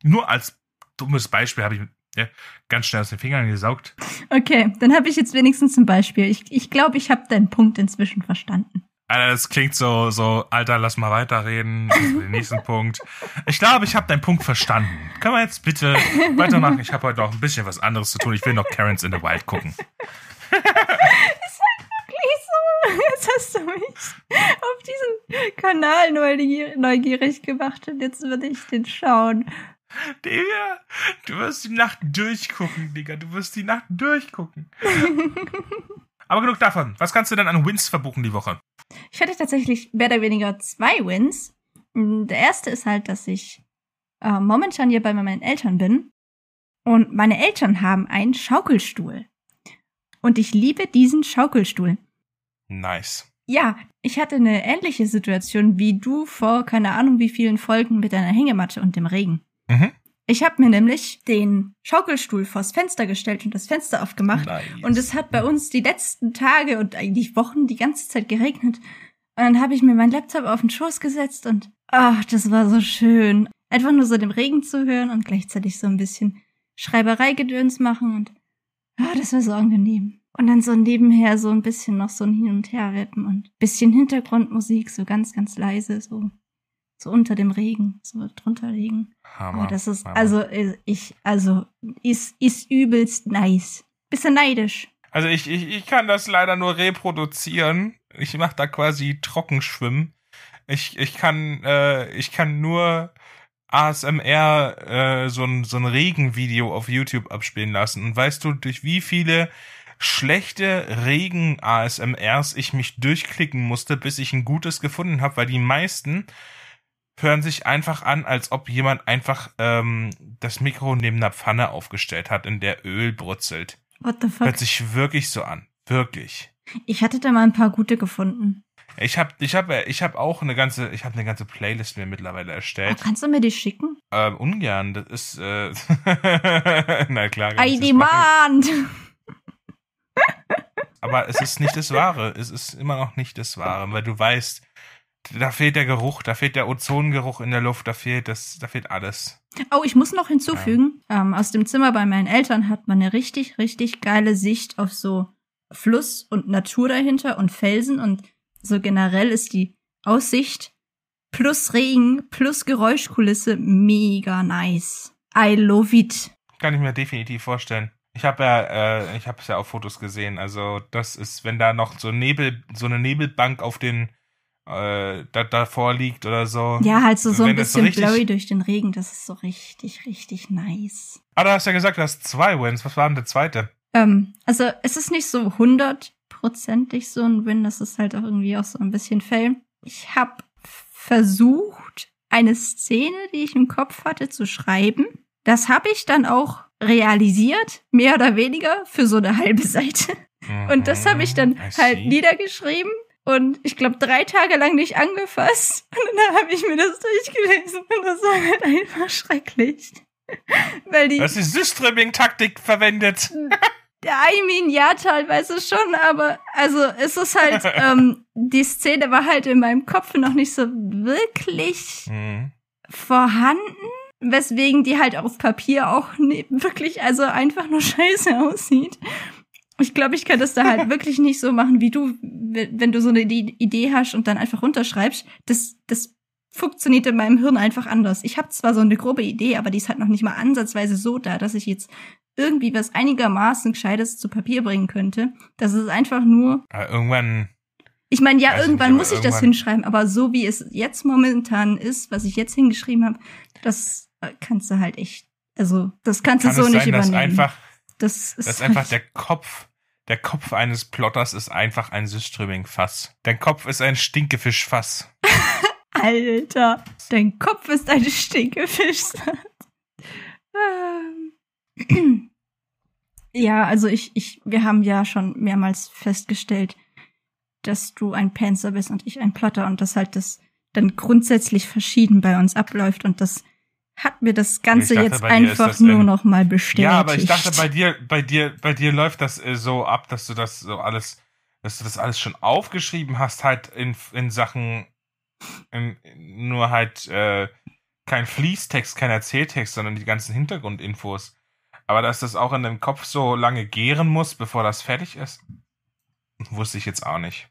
nur als dummes Beispiel habe ich Ja, ganz schnell aus den Fingern gesaugt. Okay, dann habe ich jetzt wenigstens ein Beispiel. Ich glaube, ich, glaub, ich habe deinen Punkt inzwischen verstanden. Alter, das klingt so, so, Alter, lass mal weiterreden. Den nächsten [LAUGHS] Halt Ich glaube, ich habe deinen Punkt verstanden. Können wir jetzt bitte [LAUGHS] weitermachen? Ich habe heute noch ein bisschen was anderes zu tun. Ich will noch Karens in the Wild gucken. [LAUGHS] so. [LAUGHS] Jetzt hast du mich auf diesen Kanal neugierig gemacht und jetzt würde ich den schauen. Digga, du wirst die Nacht durchgucken, Digga. Du wirst die Nacht durchgucken. [LAUGHS] Aber genug davon. Was kannst du denn an Wins verbuchen die Woche? Ich hatte tatsächlich mehr oder weniger zwei Wins. Der erste ist halt, dass ich äh, momentan hier bei meinen Eltern bin. Und meine Eltern haben einen Schaukelstuhl. Und ich liebe diesen Schaukelstuhl. Nice. Ja, ich hatte eine ähnliche Situation wie du vor keine Ahnung wie vielen Folgen mit deiner Hängematte und dem Regen. Mhm. Ich habe mir nämlich den Schaukelstuhl vors Fenster gestellt und das Fenster aufgemacht. Nice. Und es hat bei uns die letzten Tage und eigentlich Wochen die ganze Zeit geregnet. Und dann habe ich mir meinen Laptop auf den Schoß gesetzt und ach, das war so schön. Einfach nur so dem Regen zu hören und gleichzeitig so ein bisschen Schreibereigedöns machen und ah, das war so angenehm. Und dann so nebenher so ein bisschen noch so ein Hin und Her rappen und bisschen Hintergrundmusik, so ganz, ganz leise, so so unter dem Regen, so drunter liegen. Hammer. Aber das ist, Hammer. also äh, ich, also ist, ist übelst nice. Bisschen neidisch. Also ich, ich, ich kann das leider nur reproduzieren. Ich mache da quasi Trockenschwimmen. Ich, ich kann, äh, ich kann nur ASMR äh, so ein, so ein Regenvideo auf YouTube abspielen lassen. Und weißt du, durch wie viele schlechte Regen-ASMRs ich mich durchklicken musste, bis ich ein gutes gefunden habe, weil die meisten hören sich einfach an, als ob jemand einfach ähm, das Mikro neben einer Pfanne aufgestellt hat, in der Öl brutzelt. What the fuck? Hört sich wirklich so an. Wirklich. Ich hatte da mal ein paar gute gefunden. Ich habe ich hab, ich hab auch eine ganze, ich habe eine ganze Playlist mir mittlerweile erstellt. Oh, kannst du mir die schicken? Ähm, ungern. Das ist, äh, [LAUGHS] na klar. I demand! Aber es ist nicht das Wahre. Es ist immer noch nicht das Wahre, weil du weißt, da fehlt der Geruch, da fehlt der Ozongeruch in der Luft, da fehlt das, da fehlt alles. Oh, ich muss noch hinzufügen, ja. ähm, aus dem Zimmer bei meinen Eltern hat man eine richtig, richtig geile Sicht auf so Fluss und Natur dahinter und Felsen und so generell ist die Aussicht plus Regen plus Geräuschkulisse mega nice. I love it. Kann ich mir definitiv vorstellen. Ich habe ja, äh, ich habe es ja auf Fotos gesehen. Also das ist, wenn da noch so Nebel, so eine Nebelbank auf den äh, da, davor liegt oder so. Ja, halt so, so ein bisschen so blurry durch den Regen. Das ist so richtig, richtig nice. Ah, du hast ja gesagt, du hast zwei Wins. Was war denn der zweite? Ähm, also es ist nicht so hundertprozentig so ein Win. Das ist halt auch irgendwie auch so ein bisschen Fail. Ich habe versucht, eine Szene, die ich im Kopf hatte, zu schreiben. Das habe ich dann auch realisiert, mehr oder weniger, für so eine halbe Seite. Und das habe ich dann mhm, halt niedergeschrieben und ich glaube drei Tage lang nicht angefasst. [LAUGHS] Und dann habe ich mir das durchgelesen und das war halt einfach schrecklich. [LAUGHS] Weil die. Das ist Systreaming-Taktik verwendet. [LAUGHS] I mean, ja, teilweise schon, aber also es ist halt, ähm, die Szene war halt in meinem Kopf noch nicht so wirklich mhm. vorhanden, weswegen die halt auf Papier auch [LAUGHS] ne, wirklich, also einfach nur [LAUGHS] scheiße aussieht. Ich glaube, ich kann das da halt [LAUGHS] wirklich nicht so machen wie du, wenn du so eine Idee hast und dann einfach runterschreibst. Das, das funktioniert in meinem Hirn einfach anders. Ich habe zwar so eine grobe Idee, aber die ist halt noch nicht mal ansatzweise so da, dass ich jetzt irgendwie was einigermaßen Gescheites zu Papier bringen könnte. Das ist einfach nur. Aber irgendwann. Ich meine, ja, irgendwann nicht, muss ich das hinschreiben, aber so wie es jetzt momentan ist, was ich jetzt hingeschrieben habe, das kannst du halt echt. Also, das kannst du so nicht sein, übernehmen. Dass einfach das ist, das ist [LAUGHS] einfach der Kopf. Der Kopf eines Plotters ist einfach ein Systreaming-Fass. Dein Kopf ist ein Stinkefisch-Fass. [LAUGHS] Alter, dein Kopf ist ein Stinkefisch. [CLEARS THROAT] ja, also ich, ich, wir haben ja schon mehrmals festgestellt, dass du ein Panzer bist und ich ein Plotter und dass halt das dann grundsätzlich verschieden bei uns abläuft und das hat mir das Ganze dachte, jetzt einfach nur noch mal bestätigt. Ja, aber ich dachte, bei dir, bei dir, bei dir läuft das äh, so ab, dass du das so alles, dass du das alles schon aufgeschrieben hast, halt in, in Sachen, in, nur halt äh, kein Fließtext, kein Erzähltext, sondern die ganzen Hintergrundinfos. Aber dass das auch in dem Kopf so lange gären muss, bevor das fertig ist, wusste ich jetzt auch nicht.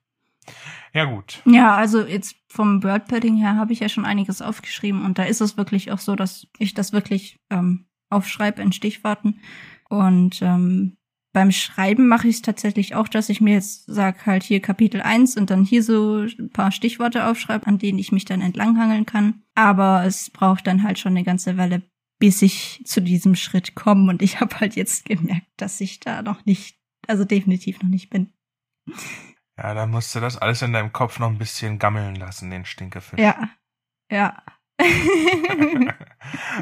Ja, gut. Ja, also jetzt vom Wordpadding her habe ich ja schon einiges aufgeschrieben und da ist es wirklich auch so, dass ich das wirklich ähm, aufschreibe in Stichworten. Und ähm, beim Schreiben mache ich es tatsächlich auch, dass ich mir jetzt sage, halt hier Kapitel 1 und dann hier so ein paar Stichworte aufschreibe, an denen ich mich dann entlanghangeln kann. Aber es braucht dann halt schon eine ganze Weile, bis ich zu diesem Schritt komme. Und ich habe halt jetzt gemerkt, dass ich da noch nicht, also definitiv noch nicht bin. Ja, da musst du das alles in deinem Kopf noch ein bisschen gammeln lassen, den Stinkefisch. Ja. Ja. [LAUGHS]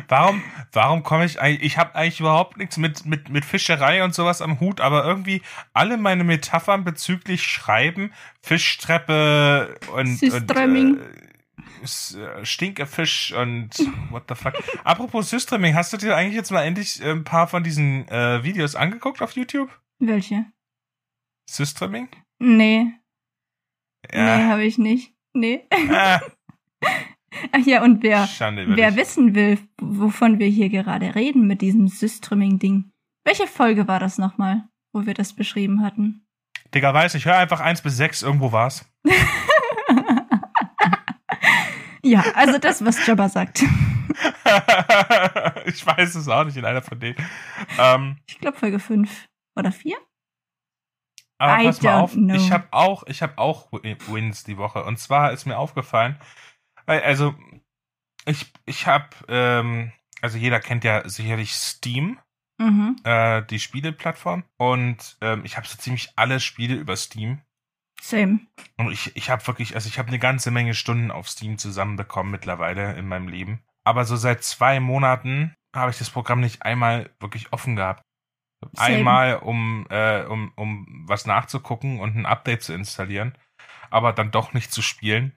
warum, warum komme ich eigentlich, ich habe eigentlich überhaupt nichts mit, mit, mit Fischerei und sowas am Hut, aber irgendwie alle meine Metaphern bezüglich Schreiben, Fischtreppe und, und äh, äh, Stinkefisch und what the fuck. Apropos Systreaming, hast du dir eigentlich jetzt mal endlich ein paar von diesen äh, Videos angeguckt auf YouTube? Welche? Systreaming? Nee. Ja. Nee, habe ich nicht. Nee. Ah. [LAUGHS] Ach ja, und wer, wer wissen will, wovon wir hier gerade reden mit diesem Systreaming-Ding. Welche Folge war das nochmal, wo wir das beschrieben hatten? Digga, weiß ich, hör einfach eins bis sechs, irgendwo war's. [LAUGHS] ja, also das, was Jabba sagt. [LAUGHS] ich weiß es auch nicht in einer von denen. Ähm, ich glaube Folge fünf oder vier. Aber I pass mal auf, know. ich habe auch, ich habe auch Wins die Woche. Und zwar ist mir aufgefallen, also ich, ich habe, ähm, also jeder kennt ja sicherlich Steam, mhm. äh, die Spieleplattform. Und ähm, ich habe so ziemlich alle Spiele über Steam. Same. Und ich, ich habe wirklich, also ich habe eine ganze Menge Stunden auf Steam zusammenbekommen mittlerweile in meinem Leben. Aber so seit zwei Monaten habe ich das Programm nicht einmal wirklich offen gehabt. Same. Einmal, um, äh, um, um was nachzugucken und ein Update zu installieren, aber dann doch nicht zu spielen.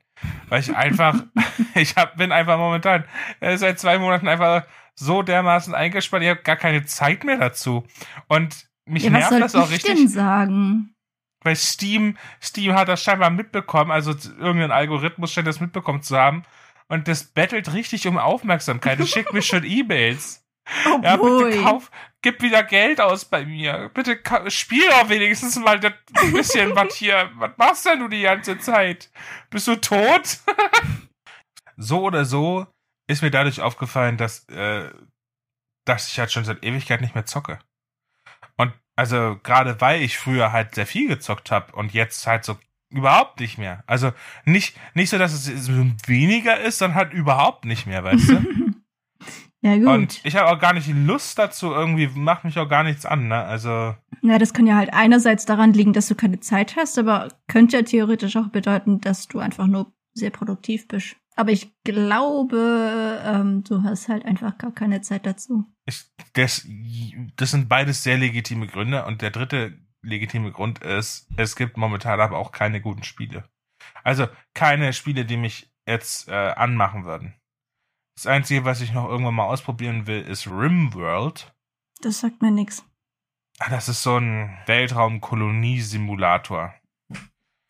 Weil ich einfach, [LAUGHS] [LAUGHS] ich hab, bin einfach momentan äh, seit zwei Monaten einfach so dermaßen eingespannt, ich habe gar keine Zeit mehr dazu. Und mich ja, nervt das auch richtig. Denn sagen? Weil Steam, Steam hat das scheinbar mitbekommen, also irgendein Algorithmus scheint das mitbekommen zu haben. Und das bettelt richtig um Aufmerksamkeit. Es schickt mir schon [LAUGHS] E-Mails. Oh ja, bitte kauf, gib wieder Geld aus bei mir. Bitte spiel doch wenigstens mal das bisschen was hier. [LAUGHS] Was machst denn du die ganze Zeit? Bist du tot? [LAUGHS] so oder so ist mir dadurch aufgefallen, dass, äh, dass ich halt schon seit Ewigkeit nicht mehr zocke. Und also gerade weil ich früher halt sehr viel gezockt habe und jetzt halt so überhaupt nicht mehr. Also nicht, nicht so, dass es weniger ist, sondern halt überhaupt nicht mehr, weißt du? [LAUGHS] Ja, gut. Und ich habe auch gar nicht die Lust dazu, irgendwie macht mich auch gar nichts an, ne? Also. Ja, das kann ja halt einerseits daran liegen, dass du keine Zeit hast, aber könnte ja theoretisch auch bedeuten, dass du einfach nur sehr produktiv bist. Aber ich glaube, ähm, du hast halt einfach gar keine Zeit dazu. Ich, das, das sind beides sehr legitime Gründe. Und der dritte legitime Grund ist, es gibt momentan aber auch keine guten Spiele. Also keine Spiele, die mich jetzt äh, anmachen würden. Das Einzige, was ich noch irgendwann mal ausprobieren will, ist Rimworld. Das sagt mir nichts. Ah, das ist so ein Weltraumkolonie-Simulator.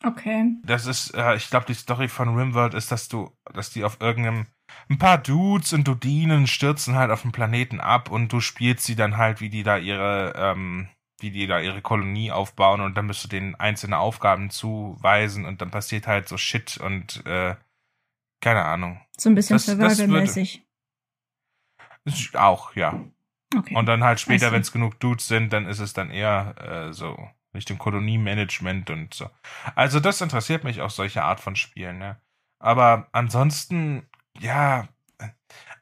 Okay. Das ist, äh, ich glaube, die Story von Rimworld ist, dass du, dass die auf irgendeinem, ein paar Dudes und Dudinen stürzen halt auf den Planeten ab und du spielst sie dann halt, wie die da ihre, ähm, wie die da ihre Kolonie aufbauen und dann musst du denen einzelne Aufgaben zuweisen und dann passiert halt so Shit und äh, keine Ahnung. So ein bisschen Survival-mäßig. Auch, ja. Okay. Und dann halt später, wenn es genug Dudes sind, dann ist es dann eher äh, so Richtung Koloniemanagement und so. Also das interessiert mich auch, solche Art von Spielen, ne? Aber ansonsten, ja,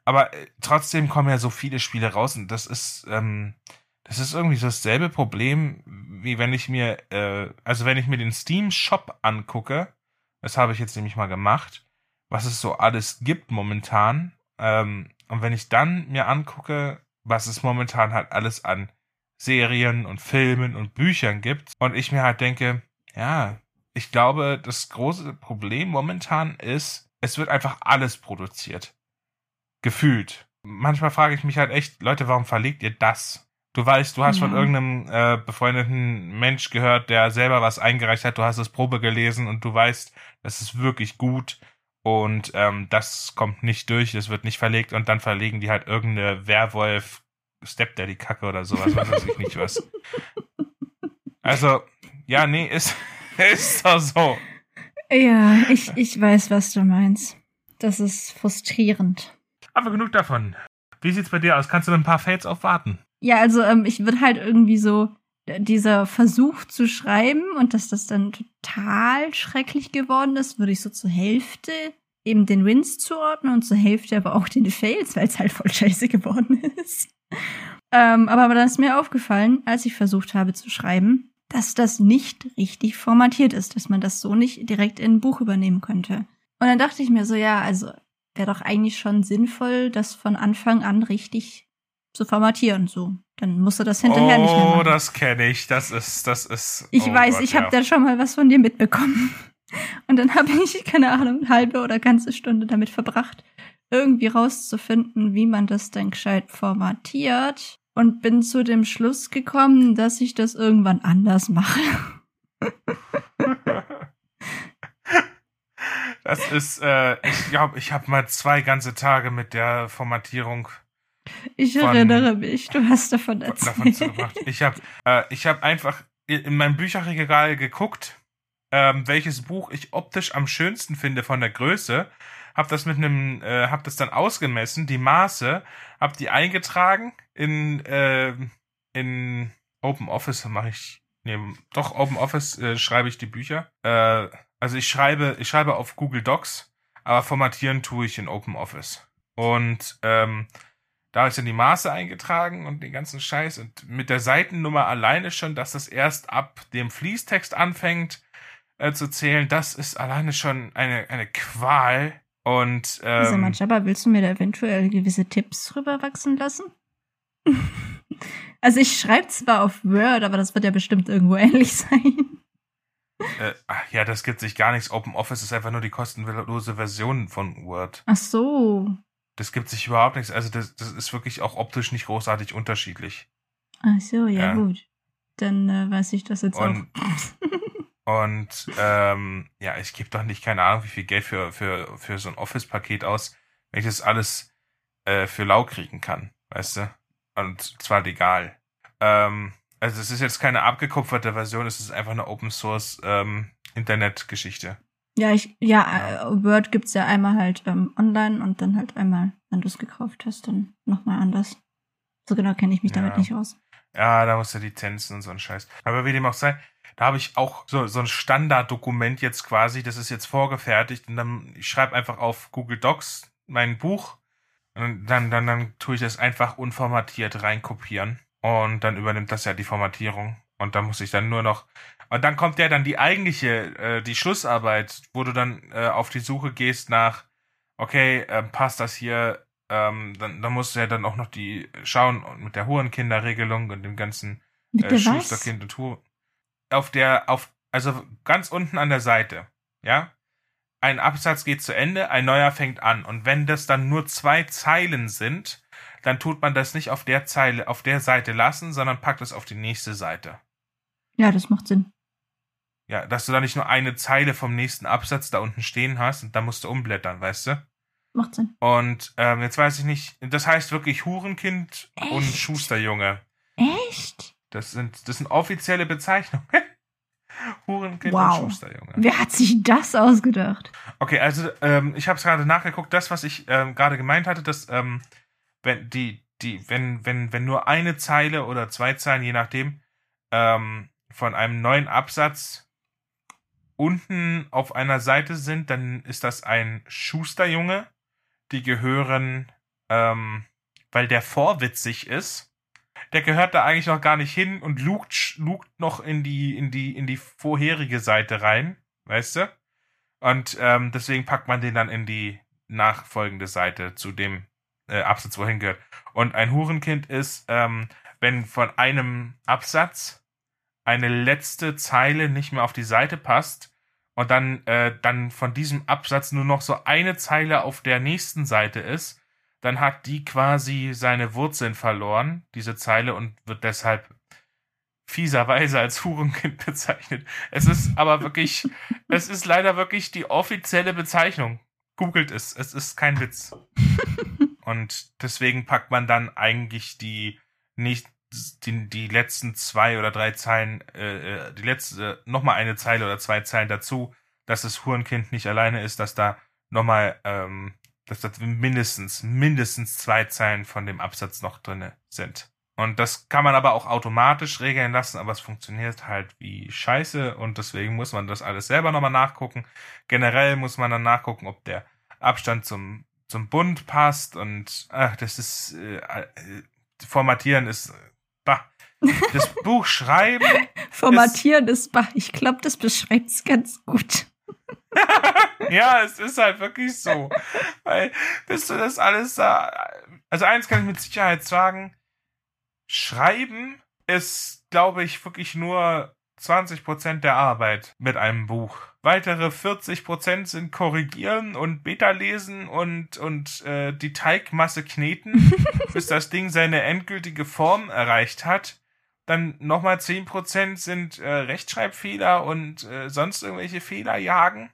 aber äh, trotzdem kommen ja so viele Spiele raus und das ist, ähm, das ist irgendwie so dasselbe Problem, wie wenn ich mir, äh, also wenn ich mir den Steam Shop angucke, das habe ich jetzt nämlich mal gemacht, was es so alles gibt momentan. Ähm, und wenn ich dann mir angucke, was es momentan halt alles an Serien und Filmen und Büchern gibt, und ich mir halt denke, ja, ich glaube, das große Problem momentan ist, es wird einfach alles produziert. Gefühlt. Manchmal frage ich mich halt echt, Leute, warum verlegt ihr das? Du weißt, du hast ja. von irgendeinem äh, befreundeten Mensch gehört, der selber was eingereicht hat, du hast es Probe gelesen und du weißt, das ist wirklich gut und ähm, das kommt nicht durch, das wird nicht verlegt und dann verlegen die halt irgendeine Werwolf Stepdaddy-Kacke oder sowas, was weiß ich nicht was. Also, ja, nee, ist, [LAUGHS] ist doch so. Ja, ich, ich weiß, was du meinst. Das ist frustrierend. Aber genug davon. Wie sieht's bei dir aus? Kannst du ein paar Fails aufwarten? Ja, also ähm, ich würde halt irgendwie so dieser Versuch zu schreiben und dass das dann total schrecklich geworden ist, würde ich so zur Hälfte eben den Wins zuordnen und zur Hälfte aber auch den Fails, weil es halt voll scheiße geworden ist. ähm, aber dann ist mir aufgefallen, als ich versucht habe zu schreiben, dass das nicht richtig formatiert ist, dass man das so nicht direkt in ein Buch übernehmen könnte. Und dann dachte ich mir so, ja, also wäre doch eigentlich schon sinnvoll, das von Anfang an richtig zu formatieren, so. Dann musst du das hinterher oh, nicht mehr machen. Oh, das kenne ich. Das ist, das ist. Ich oh weiß, Gott, ich ja. habe da schon mal was von dir mitbekommen. [LAUGHS] Und dann habe ich, keine Ahnung, eine halbe oder ganze Stunde damit verbracht, irgendwie rauszufinden, wie man das denn gescheit formatiert. Und bin zu dem Schluss gekommen, dass ich das irgendwann anders mache. [LAUGHS] Das ist, äh, ich glaube, ich habe mal zwei ganze Tage mit der Formatierung Ich Von- erinnere mich, du hast davon erzählt. davon zugebracht. Ich habe äh, ich hab einfach in meinem Bücherregal geguckt, ähm, welches Buch ich optisch am schönsten finde von der Größe. Hab das mit einem, äh, hab das dann ausgemessen, die Maße, hab die eingetragen in äh, in Open Office mache ich, nee, doch Open Office äh, schreibe ich die Bücher. Äh, also ich schreibe, ich schreibe auf Google Docs, aber formatieren tue ich in Open Office. Und ähm, da habe ich dann die Maße eingetragen und den ganzen Scheiß und mit der Seitennummer alleine schon, dass das erst ab dem Fließtext anfängt äh, zu zählen, das ist alleine schon eine, eine Qual. Und ähm, Jabba, willst du mir da eventuell gewisse Tipps rüberwachsen lassen? [LAUGHS] also ich schreibe zwar auf Word, aber das wird ja bestimmt irgendwo [LAUGHS] ähnlich sein. äh, ach ja, das gibt sich gar nichts. Open Office ist einfach nur die kostenlose Version von Word. Ach so. Das gibt sich überhaupt nichts. Also das, das ist wirklich auch optisch nicht großartig unterschiedlich. Ach so, ja, Ja. gut. Dann äh, weiß ich das jetzt Und- auch. [LAUGHS] Und ähm, ja, ich gebe doch nicht keine Ahnung, wie viel Geld für, für, für so ein Office-Paket aus, wenn ich das alles äh, für lau kriegen kann, weißt du? Und zwar legal. Ähm, also es ist jetzt keine abgekupferte Version, es ist einfach eine Open Source ähm, Internetgeschichte. Ja, ich, ja, äh, Word gibt's ja einmal halt ähm, online und dann halt einmal, wenn du es gekauft hast, dann nochmal anders. So genau kenne ich mich damit Ja. nicht aus. Ja, da musst du Lizenzen und so ein Scheiß. Aber wie dem auch sei, da habe ich auch so, so ein Standarddokument jetzt quasi, das ist jetzt vorgefertigt und dann, ich schreibe einfach auf Google Docs mein Buch und dann, dann, dann tue ich das einfach unformatiert reinkopieren und dann übernimmt das ja die Formatierung und da muss ich dann nur noch, und dann kommt ja dann die eigentliche, äh, die Schlussarbeit, wo du dann äh, auf die Suche gehst nach, okay, äh, passt das hier ähm, dann, dann musst du ja dann auch noch die schauen und mit der Hurenkinderregelung und dem ganzen äh? Schusterkind und Hu auf der auf also ganz unten an der Seite, ja? Ein Absatz geht zu Ende, ein neuer fängt an und wenn das dann nur zwei Zeilen sind, dann tut man das nicht auf der Zeile auf der Seite lassen, sondern packt es auf die nächste Seite. Ja, das macht Sinn. Ja, dass du da nicht nur eine Zeile vom nächsten Absatz da unten stehen hast und da musst du umblättern, weißt du? Macht Sinn. Und ähm, jetzt weiß ich nicht, das heißt wirklich Hurenkind und Echt? Schusterjunge. Echt? Das sind, das sind offizielle Bezeichnungen. [LAUGHS] Hurenkind Wow. und Schusterjunge. Wer hat sich das ausgedacht? Okay, also ähm, ich habe es gerade nachgeguckt. Das, was ich ähm, gerade gemeint hatte, dass ähm, wenn die die wenn wenn wenn nur eine Zeile oder zwei Zeilen, je nachdem, ähm, von einem neuen Absatz unten auf einer Seite sind, dann ist das ein Schusterjunge. Die gehören, ähm, weil der vorwitzig ist. Der gehört da eigentlich noch gar nicht hin und lugt, lugt noch in die, in die, in die vorherige Seite rein, weißt du? Und ähm, deswegen packt man den dann in die nachfolgende Seite zu dem äh, Absatz, wohin gehört. Und ein Hurenkind ist, ähm, wenn von einem Absatz eine letzte Zeile nicht mehr auf die Seite passt und dann, äh, dann von diesem Absatz nur noch so eine Zeile auf der nächsten Seite ist, dann hat die quasi seine Wurzeln verloren, diese Zeile, und wird deshalb fieserweise als Hurenkind [LAUGHS] bezeichnet. Es ist aber wirklich, [LAUGHS] es ist leider wirklich die offizielle Bezeichnung. Googelt es, es ist kein Witz. [LAUGHS] Und deswegen packt man dann eigentlich die nicht die, die letzten zwei oder drei Zeilen, äh, äh die letzte, nochmal eine Zeile oder zwei Zeilen dazu, dass das Hurenkind nicht alleine ist, dass da nochmal, ähm, dass da mindestens, mindestens zwei Zeilen von dem Absatz noch drinne sind. Und das kann man aber auch automatisch regeln lassen, aber es funktioniert halt wie Scheiße und deswegen muss man das alles selber nochmal nachgucken. Generell muss man dann nachgucken, ob der Abstand zum, zum Bund passt und ach, das ist äh, äh, Formatieren ist. Das Buch schreiben. [LAUGHS] Formatieren ist, ist. Ich glaube, das beschreibt es ganz gut. [LAUGHS] ja, es ist halt wirklich so. Weil, bis du das alles da. Also eins kann ich mit Sicherheit sagen, Schreiben ist, glaube ich, wirklich nur 20% der Arbeit mit einem Buch. Weitere 40% sind korrigieren und Beta lesen und, und äh, die Teigmasse kneten, [LAUGHS] bis das Ding seine endgültige Form erreicht hat. Dann nochmal 10% sind äh, Rechtschreibfehler und äh, sonst irgendwelche Fehler jagen.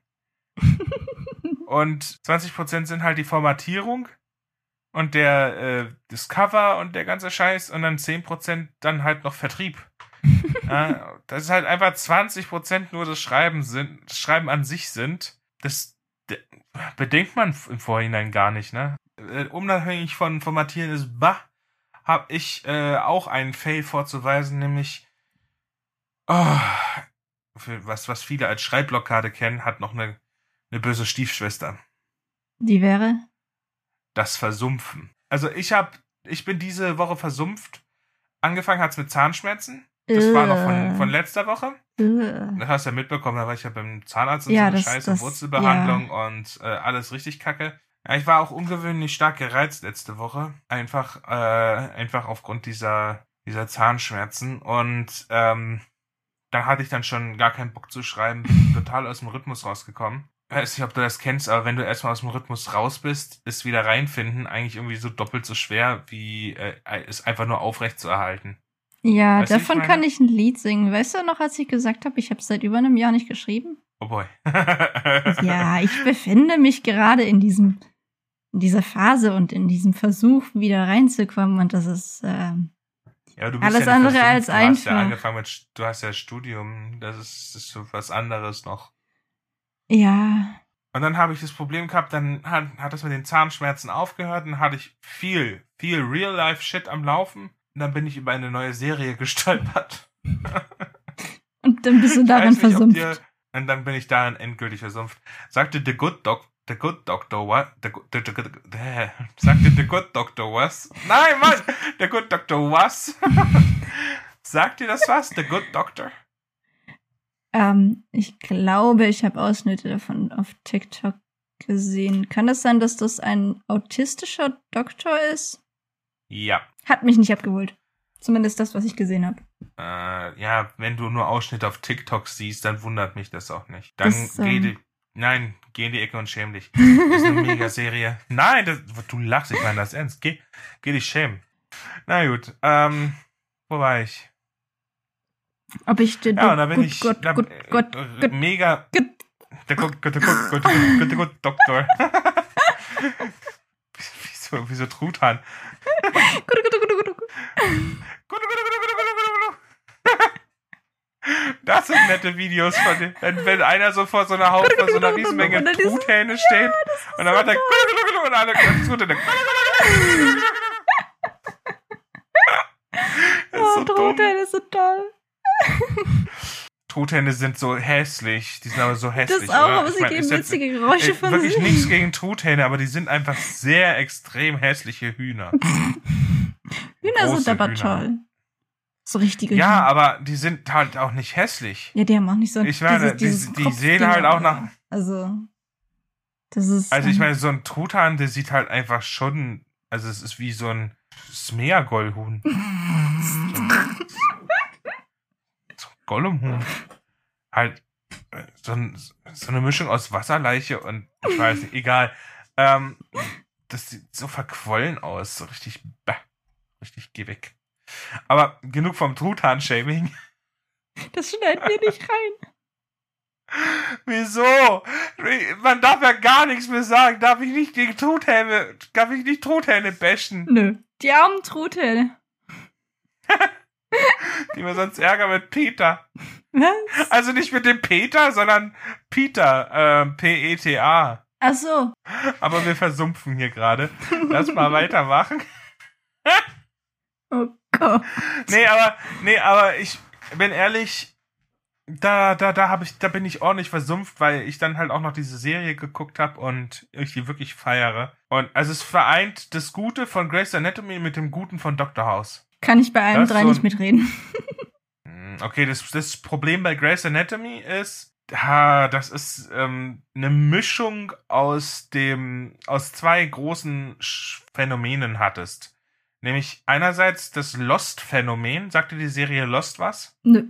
[LAUGHS] und 20% sind halt die Formatierung und der äh, das Cover und der ganze Scheiß und dann 10% dann halt noch Vertrieb. [LAUGHS] ja, das ist halt einfach 20% nur das Schreiben sind, das Schreiben an sich sind. Das bedenkt man im Vorhinein gar nicht, ne? Äh, unabhängig von Formatieren ist bah, habe ich äh, auch einen Fail vorzuweisen, nämlich oh, was, was viele als Schreibblockade kennen, hat noch eine, eine böse Stiefschwester. Die wäre? das Versumpfen. Also ich habe, ich bin diese Woche versumpft. Angefangen hat's mit Zahnschmerzen. Das uh. war noch von, von letzter Woche. Uh. Das hast du ja mitbekommen, da war ich ja beim Zahnarzt und ja, so eine scheiße das, Wurzelbehandlung ja. und äh, alles richtig kacke. Ja, ich war auch ungewöhnlich stark gereizt letzte Woche. Einfach, äh, einfach aufgrund dieser, dieser Zahnschmerzen. Und ähm, da hatte ich dann schon gar keinen Bock zu schreiben, bin [LAUGHS] total aus dem Rhythmus rausgekommen weiß nicht, ob du das kennst, aber wenn du erstmal aus dem Rhythmus raus bist, ist wieder reinfinden eigentlich irgendwie so doppelt so schwer, wie äh, es einfach nur aufrecht zu erhalten. Ja, weißt davon ich kann ich ein Lied singen. Weißt du noch, als ich gesagt habe, ich habe es seit über einem Jahr nicht geschrieben? Oh boy. ja, ich befinde mich gerade in diesem in dieser Phase und in diesem Versuch wieder reinzukommen und das ist äh, ja, alles ja andere als einfach. Du hast ja angefangen mit, du hast ja Studium, das ist, ist so was anderes noch. Ja. Und dann habe ich das Problem gehabt, dann hat, hat das mit den Zahnschmerzen aufgehört, dann hatte ich viel, viel Real-Life-Shit am Laufen. Und dann bin ich über eine neue Serie [LAUGHS] gestolpert. und dann bist du darin versumpft. Dir, und dann bin ich darin endgültig versumpft. Sagte The Good Doc, The Good Doctor what? The, the, the, the, the, sagte The Good Doctor was? Nein, Mann! The Good Doctor was? [LAUGHS] Sagt dir das was? The Good Doctor? Ähm, ich glaube, ich habe Ausschnitte davon auf TikTok gesehen. Kann das sein, dass das ein autistischer Doktor ist? Ja. Hat mich nicht abgeholt. Zumindest das, was ich gesehen habe. Äh, ja, wenn du nur Ausschnitte auf TikTok siehst, dann wundert mich das auch nicht. Dann das, ähm, nein, geh in die Ecke und schäm dich. Das ist eine Mega-Serie. Nein, das, du lachst, ich meine das ernst. Geh, geh dich schämen. Na gut, ähm, wo war ich? Ob ich den Ja, da bin gut, ich gut, da, gut, gut, gut, mega gut. Der gut, gut, gut, gut, gut, gut, Doktor. wieso, wieso Truthahn? Gut, gut, gut, gut. Gut, gut, gut, gut, gut, Das sind nette Videos von den, wenn, einer so vor so einer Haufen, vor so einer Riesenmenge Truthähne steht und dann macht er und alle [LAUGHS] Truthähne. Oh, Truthähne sind toll. Truthähne sind so hässlich. Die sind aber so hässlich. Das auch, oder? aber sie geben witzige Geräusche ey, von wirklich sich. Wirklich nichts gegen Truthähne, aber die sind einfach sehr extrem hässliche Hühner. [LAUGHS] Hühner Große sind aber Hühner. toll. So richtige Ja, Hühner. aber die sind halt auch nicht hässlich. Ja, die haben auch nicht so Ich meine, dieses, dieses die, die sehen halt auch nach. Also. Das ist. Also ich meine, so ein Truthahn, der sieht halt einfach schon. Also es ist wie so ein Smeagol-Huhn. [LAUGHS] Gollumhuhn. Halt so, ein, so, eine Mischung aus Wasserleiche und ich weiß nicht, egal. Ähm, das sieht so verquollen aus, so richtig, bah, richtig, geh weg. Aber genug vom Truthahn-Shaming. Das schneiden wir nicht rein. [LAUGHS] Wieso? Man darf ja gar nichts mehr sagen. Darf ich nicht gegen Truthähne, darf ich nicht Truthähne bashen? Nö. Die armen Truthähne. [LAUGHS] Kriegen wir sonst Ärger mit Peter. Was? Also nicht mit dem Peter, sondern Peter, ähm, P-E-T-A. Ach so. Aber wir versumpfen hier gerade. Lass mal weitermachen. [LAUGHS] Oh [LAUGHS] Nee, aber, nee, aber ich bin ehrlich, da, da, da habe ich, da bin ich ordentlich versumpft, weil ich dann halt auch noch diese Serie geguckt habe und ich die wirklich feiere. Und also es vereint das Gute von Grey's Anatomy mit dem Guten von Dr. House. Kann ich bei allen drei so nicht mitreden. [LAUGHS] Hm, Okay, das, das Problem bei Grey's Anatomy ist, ha, das ist ähm, eine Mischung aus dem, aus zwei großen Phänomenen hattest. Nämlich einerseits das Lost-Phänomen. Sagt dir die Serie Lost was? Nö.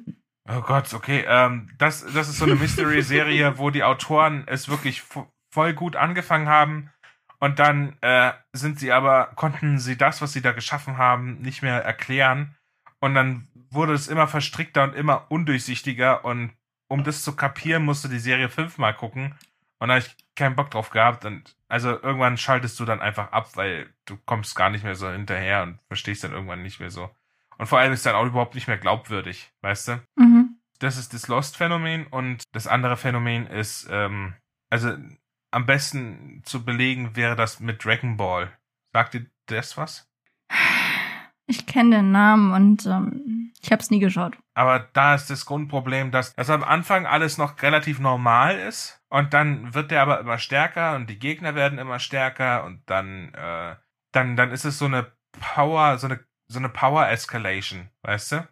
Oh Gott, okay. Ähm, das, das ist so eine Mystery-Serie, [LAUGHS] wo die Autoren es wirklich vo- voll gut angefangen haben und dann äh, sind sie aber, konnten sie das, was sie da geschaffen haben, nicht mehr erklären. Und dann wurde es immer verstrickter und immer undurchsichtiger und um das zu kapieren, musst du die Serie fünfmal gucken. Und da habe ich keinen Bock drauf gehabt. Und also irgendwann schaltest du dann einfach ab, weil du kommst gar nicht mehr so hinterher und verstehst dann irgendwann nicht mehr so. Und vor allem ist dann auch überhaupt nicht mehr glaubwürdig, weißt du? Mhm. Das ist das Lost-Phänomen und das andere Phänomen ist, ähm, also am besten zu belegen wäre das mit Dragon Ball. Sagt dir das was? Ich kenne den Namen und ähm, ich habe es nie geschaut. Aber da ist das Grundproblem, dass, dass am Anfang alles noch relativ normal ist und dann wird der aber immer stärker und die Gegner werden immer stärker und dann, äh, dann, dann ist es so eine Power, so eine, so eine Power Escalation, weißt du?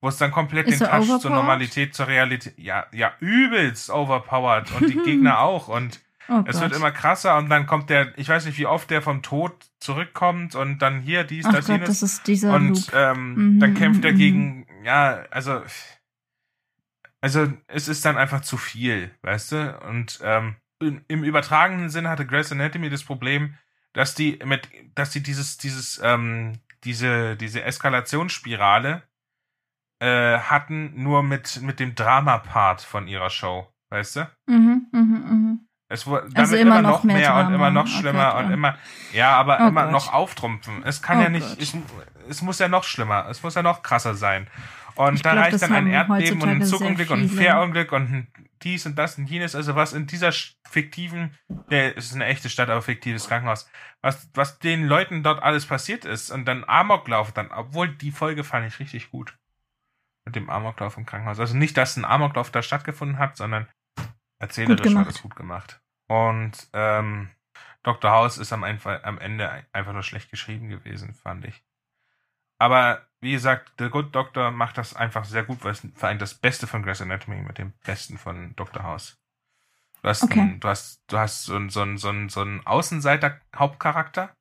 Wo es dann komplett Ist den Touch zur? Normalität, zur Realität, ja, ja, übelst overpowered und die Gegner [LAUGHS] auch und Oh es Gott. wird immer krasser und dann kommt der, ich weiß nicht, wie oft der vom Tod zurückkommt und dann hier dies, Ach das, Gott, jenes. das ist dieser Und Loop. ähm, Mhm, dann kämpft er mhm, gegen, ja, also, also es ist dann einfach zu viel, weißt du? Und ähm, im, übertragenen Sinne hatte Grey's Anatomy das Problem, dass die mit, dass die dieses, dieses, ähm, diese, diese Eskalationsspirale äh, hatten, nur mit, mit dem Drama-Part von ihrer Show, weißt du? Mhm, mhm, mhm. Es wurde Also immer, immer noch mehr mehr und immer noch schlimmer Gott, und immer, ja, aber Oh immer Gott. noch auftrumpfen. Es kann Oh ja nicht, Gott. es, muss ja noch schlimmer, es muss ja noch krasser sein. Und Ich da glaub, reicht dann ein Erdbeben und ein Zugunglück und ein. Fährunglück und ein dies und das und jenes, also was in dieser fiktiven, der es ist eine echte Stadt, aber fiktives Krankenhaus, was, was den Leuten dort alles passiert ist und dann Amoklauf dann, obwohl die Folge fand ich richtig gut. Mit dem Amoklauf im Krankenhaus. Also nicht, dass ein Amoklauf da stattgefunden hat, sondern erzählerisch war das gut gemacht. Und ähm, Dr. House ist am, einfach, am Ende ein- einfach nur schlecht geschrieben gewesen, fand ich. Aber wie gesagt, der Good Doctor macht das einfach sehr gut, weil es vereint das Beste von Grey's Anatomy mit dem Besten von Dr. House. Du hast, Okay. einen, du hast, du hast so einen, so einen, so einen, so einen Außenseiter-Hauptcharakter,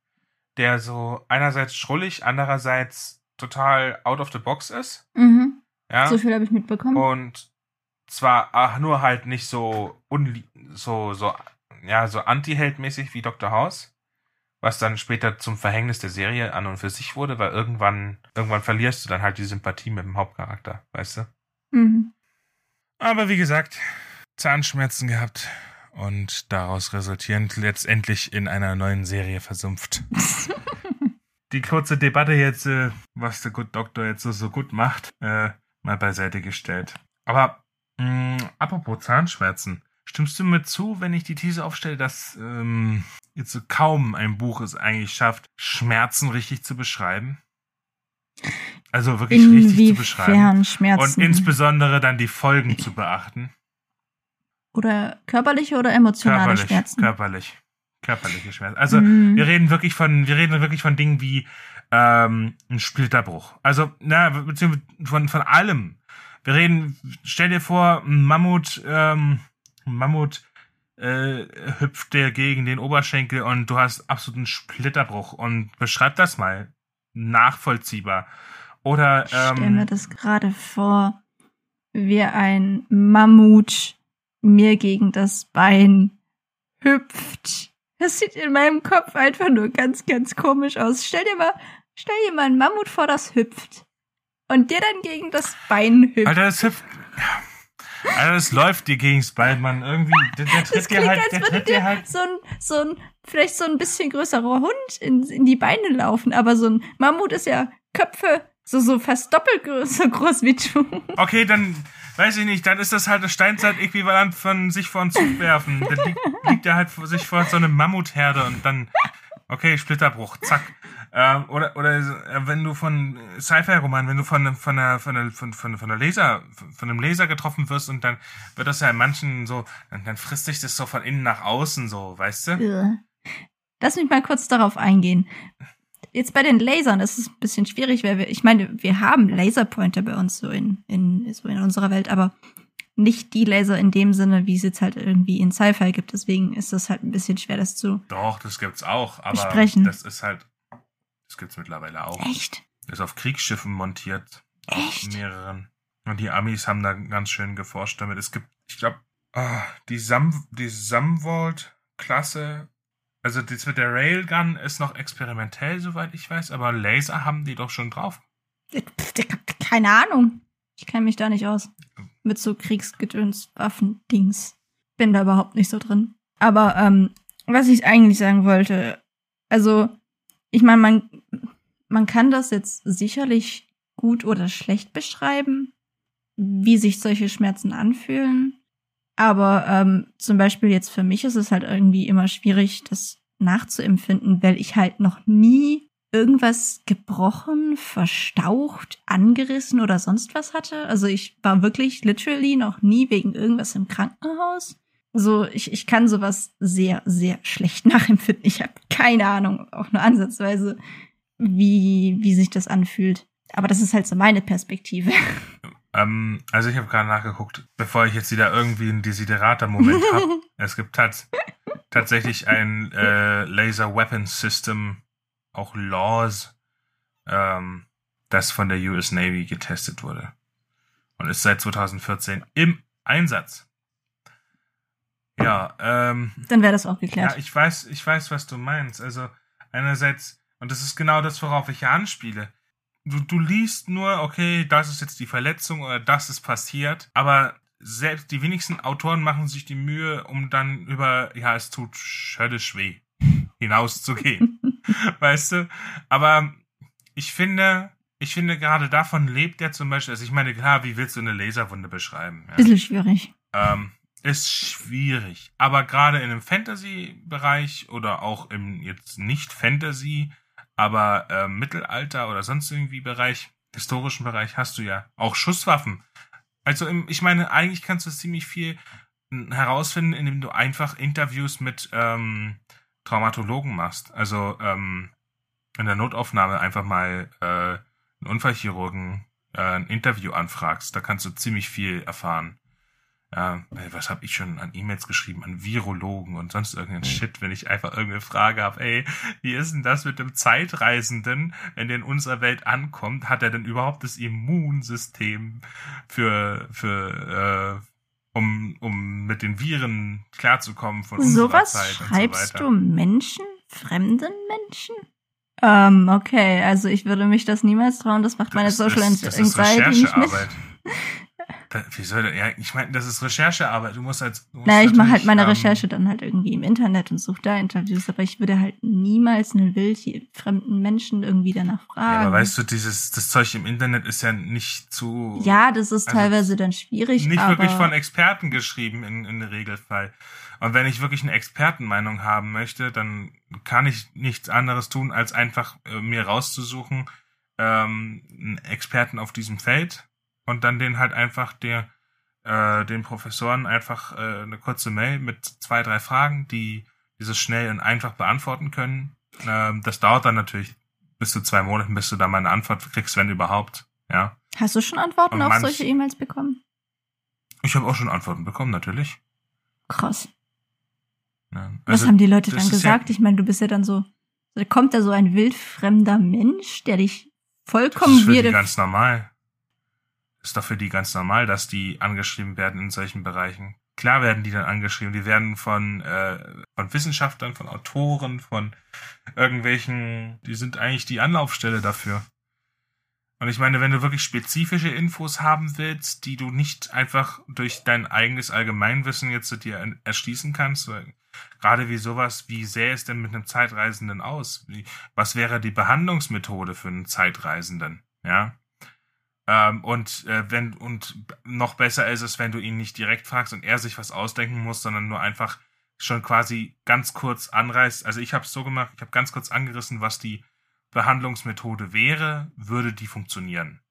der so einerseits schrullig, andererseits total out of the box ist. Mhm. Ja. So viel habe ich mitbekommen. Und zwar ach, nur halt nicht so so so ja so Anti-Held-mäßig wie Dr. House, was dann später zum Verhängnis der Serie an und für sich wurde, weil irgendwann irgendwann verlierst du dann halt die Sympathie mit dem Hauptcharakter, weißt du? Mhm. Aber wie gesagt, Zahnschmerzen gehabt und daraus resultierend letztendlich in einer neuen Serie versumpft. [LAUGHS] Die kurze Debatte jetzt, äh, was der Good Doctor jetzt so, so gut macht, äh, mal beiseite gestellt. Aber mh, apropos Zahnschmerzen, stimmst du mir zu, wenn ich die These aufstelle, dass ähm, jetzt so kaum ein Buch es eigentlich schafft, Schmerzen richtig zu beschreiben? Also wirklich richtig zu beschreiben. Inwiefern Schmerzen? Und insbesondere dann die Folgen zu beachten. oder körperliche oder emotionale Körperlich, Schmerzen? körperlich. Körperliche Schmerzen. Also Mhm. wir reden wirklich von, wir reden wirklich von Dingen wie ähm, ein Splitterbruch. Also, na, beziehungsweise von, von allem. Wir reden, stell dir vor, ein Mammut, ähm, Mammut äh, hüpft dir gegen den Oberschenkel und du hast absoluten Splitterbruch. Und beschreib das mal. Nachvollziehbar. Oder Ich stell mir ähm, das gerade vor, wie ein Mammut mir gegen das Bein hüpft. Das sieht in meinem Kopf einfach nur ganz, ganz komisch aus. Stell dir mal, stell dir mal einen Mammut vor, das hüpft. Und dir dann gegen das Bein hüpft. Alter, das hüpft. Alter, das läuft dir gegen Mann. Irgendwie, der, der das tritt dir halt, als der würde tritt dir dir halt so ein, so ein, vielleicht so ein bisschen größerer Hund in, in die Beine laufen. Aber so ein Mammut ist ja Köpfe So, so fast doppelt so groß wie du. Okay, dann weiß ich nicht, dann ist das halt das Steinzeit-Äquivalent von sich vor einen Zug werfen. Dann liegt, liegt er halt vor sich vor so eine Mammutherde und dann, okay, Splitterbruch, zack. Ähm, oder oder äh, wenn du von Sci-Fi-Roman, wenn du von von der von der von von von der Laser von einem Laser getroffen wirst und dann wird das ja in manchen so, dann, dann frisst sich das so von innen nach außen so, weißt du? Lass mich mal kurz darauf eingehen. Jetzt bei den Lasern ist es ein bisschen schwierig, weil wir, ich meine, wir haben Laserpointer bei uns so in, in, so in unserer Welt, aber nicht die Laser in dem Sinne, wie es jetzt halt irgendwie in Sci-Fi gibt. Deswegen ist das halt ein bisschen schwer, das zu. Doch, das gibt's auch, aber besprechen. das ist halt, das gibt's mittlerweile auch. Echt? Ist auf Kriegsschiffen montiert. Echt? Auf mehreren. Und die Amis haben da ganz schön geforscht damit. Es gibt, ich glaube, die Sam, die Samvolt-Klasse also das mit der Railgun ist noch experimentell, soweit ich weiß, aber Laser haben die doch schon drauf. Keine Ahnung. Ich kenne mich da nicht aus. Mit so Kriegsgedöns, Waffen, Dings. Bin da überhaupt nicht so drin. Aber ähm, was ich eigentlich sagen wollte, also ich meine, man, man kann das jetzt sicherlich gut oder schlecht beschreiben, wie sich solche Schmerzen anfühlen. Aber ähm, zum Beispiel jetzt für mich ist es halt irgendwie immer schwierig, das nachzuempfinden, weil ich halt noch nie irgendwas gebrochen, verstaucht, angerissen oder sonst was hatte. Also ich war wirklich literally noch nie wegen irgendwas im Krankenhaus. Also ich, ich kann sowas sehr, sehr schlecht [LAUGHS] nachempfinden. Ich habe keine Ahnung, auch nur ansatzweise, wie, wie sich das anfühlt. Aber das ist halt so meine Perspektive. [LAUGHS] Ähm, also ich habe gerade nachgeguckt, bevor ich jetzt wieder irgendwie einen Desiderata-Moment habe. [LAUGHS] es gibt tats tatsächlich ein äh, Laser Weapon System, auch Laws, ähm, das von der US Navy getestet wurde. Und ist seit 2014 im Einsatz. Ja, ähm. Dann wäre das auch geklärt. Ja, ich weiß, ich weiß, was du meinst. Also, einerseits, und das ist genau das, worauf ich ja anspiele du, du liest nur, okay, das ist jetzt die Verletzung oder das ist passiert, aber selbst die wenigsten Autoren machen sich die Mühe, um dann über, ja, es tut schöllisch weh, hinauszugehen. [LAUGHS] weißt du? Aber ich finde, ich finde gerade davon lebt er zum Beispiel, also ich meine, klar, wie willst du eine Laserwunde beschreiben? Ja? Bisschen schwierig. Ähm, ist schwierig. Aber gerade in einem Fantasy-Bereich oder auch im jetzt nicht Fantasy aber äh, Mittelalter oder sonst irgendwie Bereich, historischen Bereich, hast du ja auch Schusswaffen. Also im, ich meine, eigentlich kannst du ziemlich viel herausfinden, indem du einfach Interviews mit ähm, Traumatologen machst. Also ähm, in der Notaufnahme einfach mal äh, einen Unfallchirurgen äh, ein Interview anfragst. Da kannst du ziemlich viel erfahren. Ja, was habe ich schon an E-Mails geschrieben, an Virologen und sonst irgendeinen Shit, wenn ich einfach irgendeine Frage habe, ey, wie ist denn das mit dem Zeitreisenden, wenn der in unserer Welt ankommt, hat er denn überhaupt das Immunsystem für, für, äh, um, um mit den Viren klarzukommen von unserer Sowas Zeit schreibst und so du Menschen, fremden Menschen? Ähm, okay, also ich würde mich das niemals trauen, das macht meine Das Social ist Anxiety nicht mit. [LAUGHS] Da, wie soll das? Ja, ich meine, das ist Recherchearbeit. Du musst als. Du musst Na, ich mache halt meine ähm, Recherche dann halt irgendwie im Internet und suche da Interviews, aber ich würde halt niemals einen wild fremden Menschen irgendwie danach fragen. Ja, aber weißt du, dieses, das Zeug im Internet ist ja nicht zu. Ja, das ist Also, teilweise dann schwierig, nicht wirklich von Experten geschrieben in, in der Regelfall. Und wenn ich wirklich eine Expertenmeinung haben möchte, dann kann ich nichts anderes tun, als einfach äh, mir rauszusuchen, ähm, einen Experten auf diesem Feld und dann den halt einfach der, äh, den Professoren einfach äh, eine kurze Mail mit zwei, drei Fragen, die dieses schnell und einfach beantworten können. Ähm, das dauert dann natürlich bis zu zwei Monaten, bis du da mal eine Antwort kriegst, wenn überhaupt. Ja. hast du schon Antworten Und auf manch- solche E-Mails bekommen? Ich habe auch schon Antworten bekommen, natürlich. Krass. Ja. Was Also, haben die Leute das dann ist ja- gesagt? ich meine, du bist ja dann so, da kommt da so ein wildfremder Mensch, der dich Das vollkommen ist für die ganz normal. Ist doch für die ganz normal, dass die angeschrieben werden in solchen Bereichen. Klar werden die dann angeschrieben. Die werden von, äh, von Wissenschaftlern, von Autoren, von irgendwelchen, die sind eigentlich die Anlaufstelle dafür. Und ich meine, wenn du wirklich spezifische Infos haben willst, die du nicht einfach durch dein eigenes Allgemeinwissen jetzt zu dir erschließen kannst, gerade wie sowas, wie sähe es denn mit einem Zeitreisenden aus? Wie, was wäre die Behandlungsmethode für einen Zeitreisenden? Ja. Ähm, und äh, wenn und noch besser ist es, wenn du ihn nicht direkt fragst und er sich was ausdenken muss, sondern nur einfach schon quasi ganz kurz anreißt. Also ich habe es so gemacht, ich habe ganz kurz angerissen, was die Behandlungsmethode wäre, würde die funktionieren.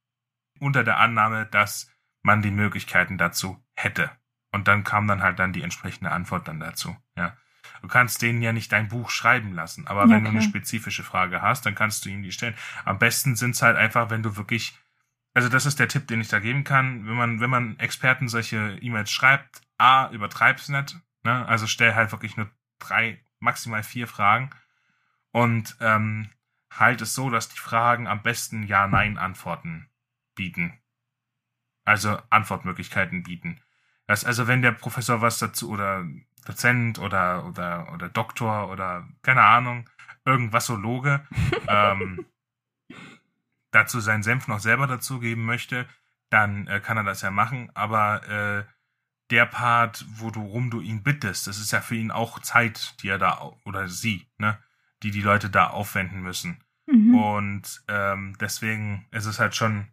Unter der Annahme, dass man die Möglichkeiten dazu hätte. Und dann kam dann halt dann die entsprechende Antwort dann dazu. Ja. Du kannst denen ja nicht dein Buch schreiben lassen, aber ja, wenn du eine spezifische Frage hast, dann kannst du ihm die stellen. Am besten sind es halt einfach, wenn du wirklich, also das ist der Tipp, den ich da geben kann, wenn man, wenn man Experten solche E-Mails schreibt, A, übertreib's nicht, ne? Also stell halt wirklich nur drei, maximal vier Fragen und ähm, halt es so, dass die Fragen am besten Ja-Nein-Antworten bieten. Also Antwortmöglichkeiten bieten. Das, also wenn der Professor was dazu oder Dozent oder oder oder Doktor oder keine Ahnung, irgendwasologe [LAUGHS] ähm, dazu seinen Senf noch selber dazugeben möchte, dann äh, kann er das ja machen. Aber äh, der Part, wo du rum du ihn bittest, das ist ja für ihn auch Zeit, die er da oder sie, ne, die die Leute da aufwenden müssen. Mhm. Und ähm, deswegen ist es halt schon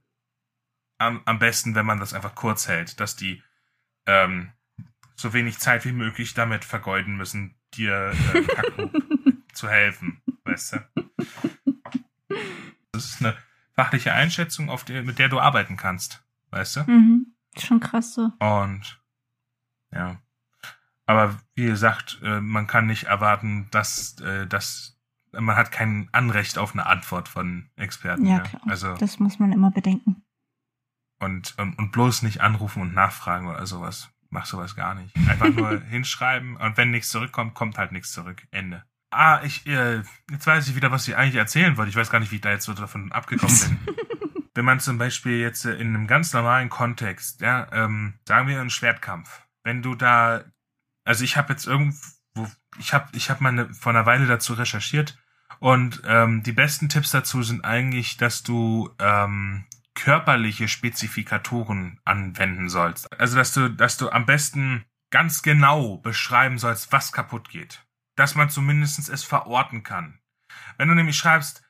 am, am besten, wenn man das einfach kurz hält, dass die ähm, so wenig Zeit wie möglich damit vergeuden müssen, dir äh, [LAUGHS] zu helfen, weißt du? Das ist eine fachliche Einschätzung, auf der, mit der du arbeiten kannst, weißt du? Mhm. Schon krass so. Und ja. Aber wie gesagt, äh, man kann nicht erwarten, dass, äh, dass man hat kein Anrecht auf eine Antwort von Experten. Ja, klar. Also, das muss man immer bedenken. Und, und, und bloß nicht anrufen und nachfragen oder sowas. Mach sowas gar nicht. Einfach nur [LAUGHS] hinschreiben und wenn nichts zurückkommt, kommt halt nichts zurück. Ende. Ah, ich, äh, jetzt weiß ich wieder, was ich eigentlich erzählen wollte. Ich weiß gar nicht, wie ich da jetzt so davon abgekommen bin. [LAUGHS] wenn man zum Beispiel jetzt äh, in einem ganz normalen Kontext, ja, ähm, sagen wir einen Schwertkampf, wenn du da, also ich habe jetzt irgendwo, ich habe, ich habe mal eine, vor einer Weile dazu recherchiert und ähm, die besten Tipps dazu sind eigentlich, dass du ähm, körperliche Spezifikatoren anwenden sollst. Also, dass du, dass du am besten ganz genau beschreiben sollst, was kaputt geht. Dass man zumindest es verorten kann. Wenn du nämlich schreibst,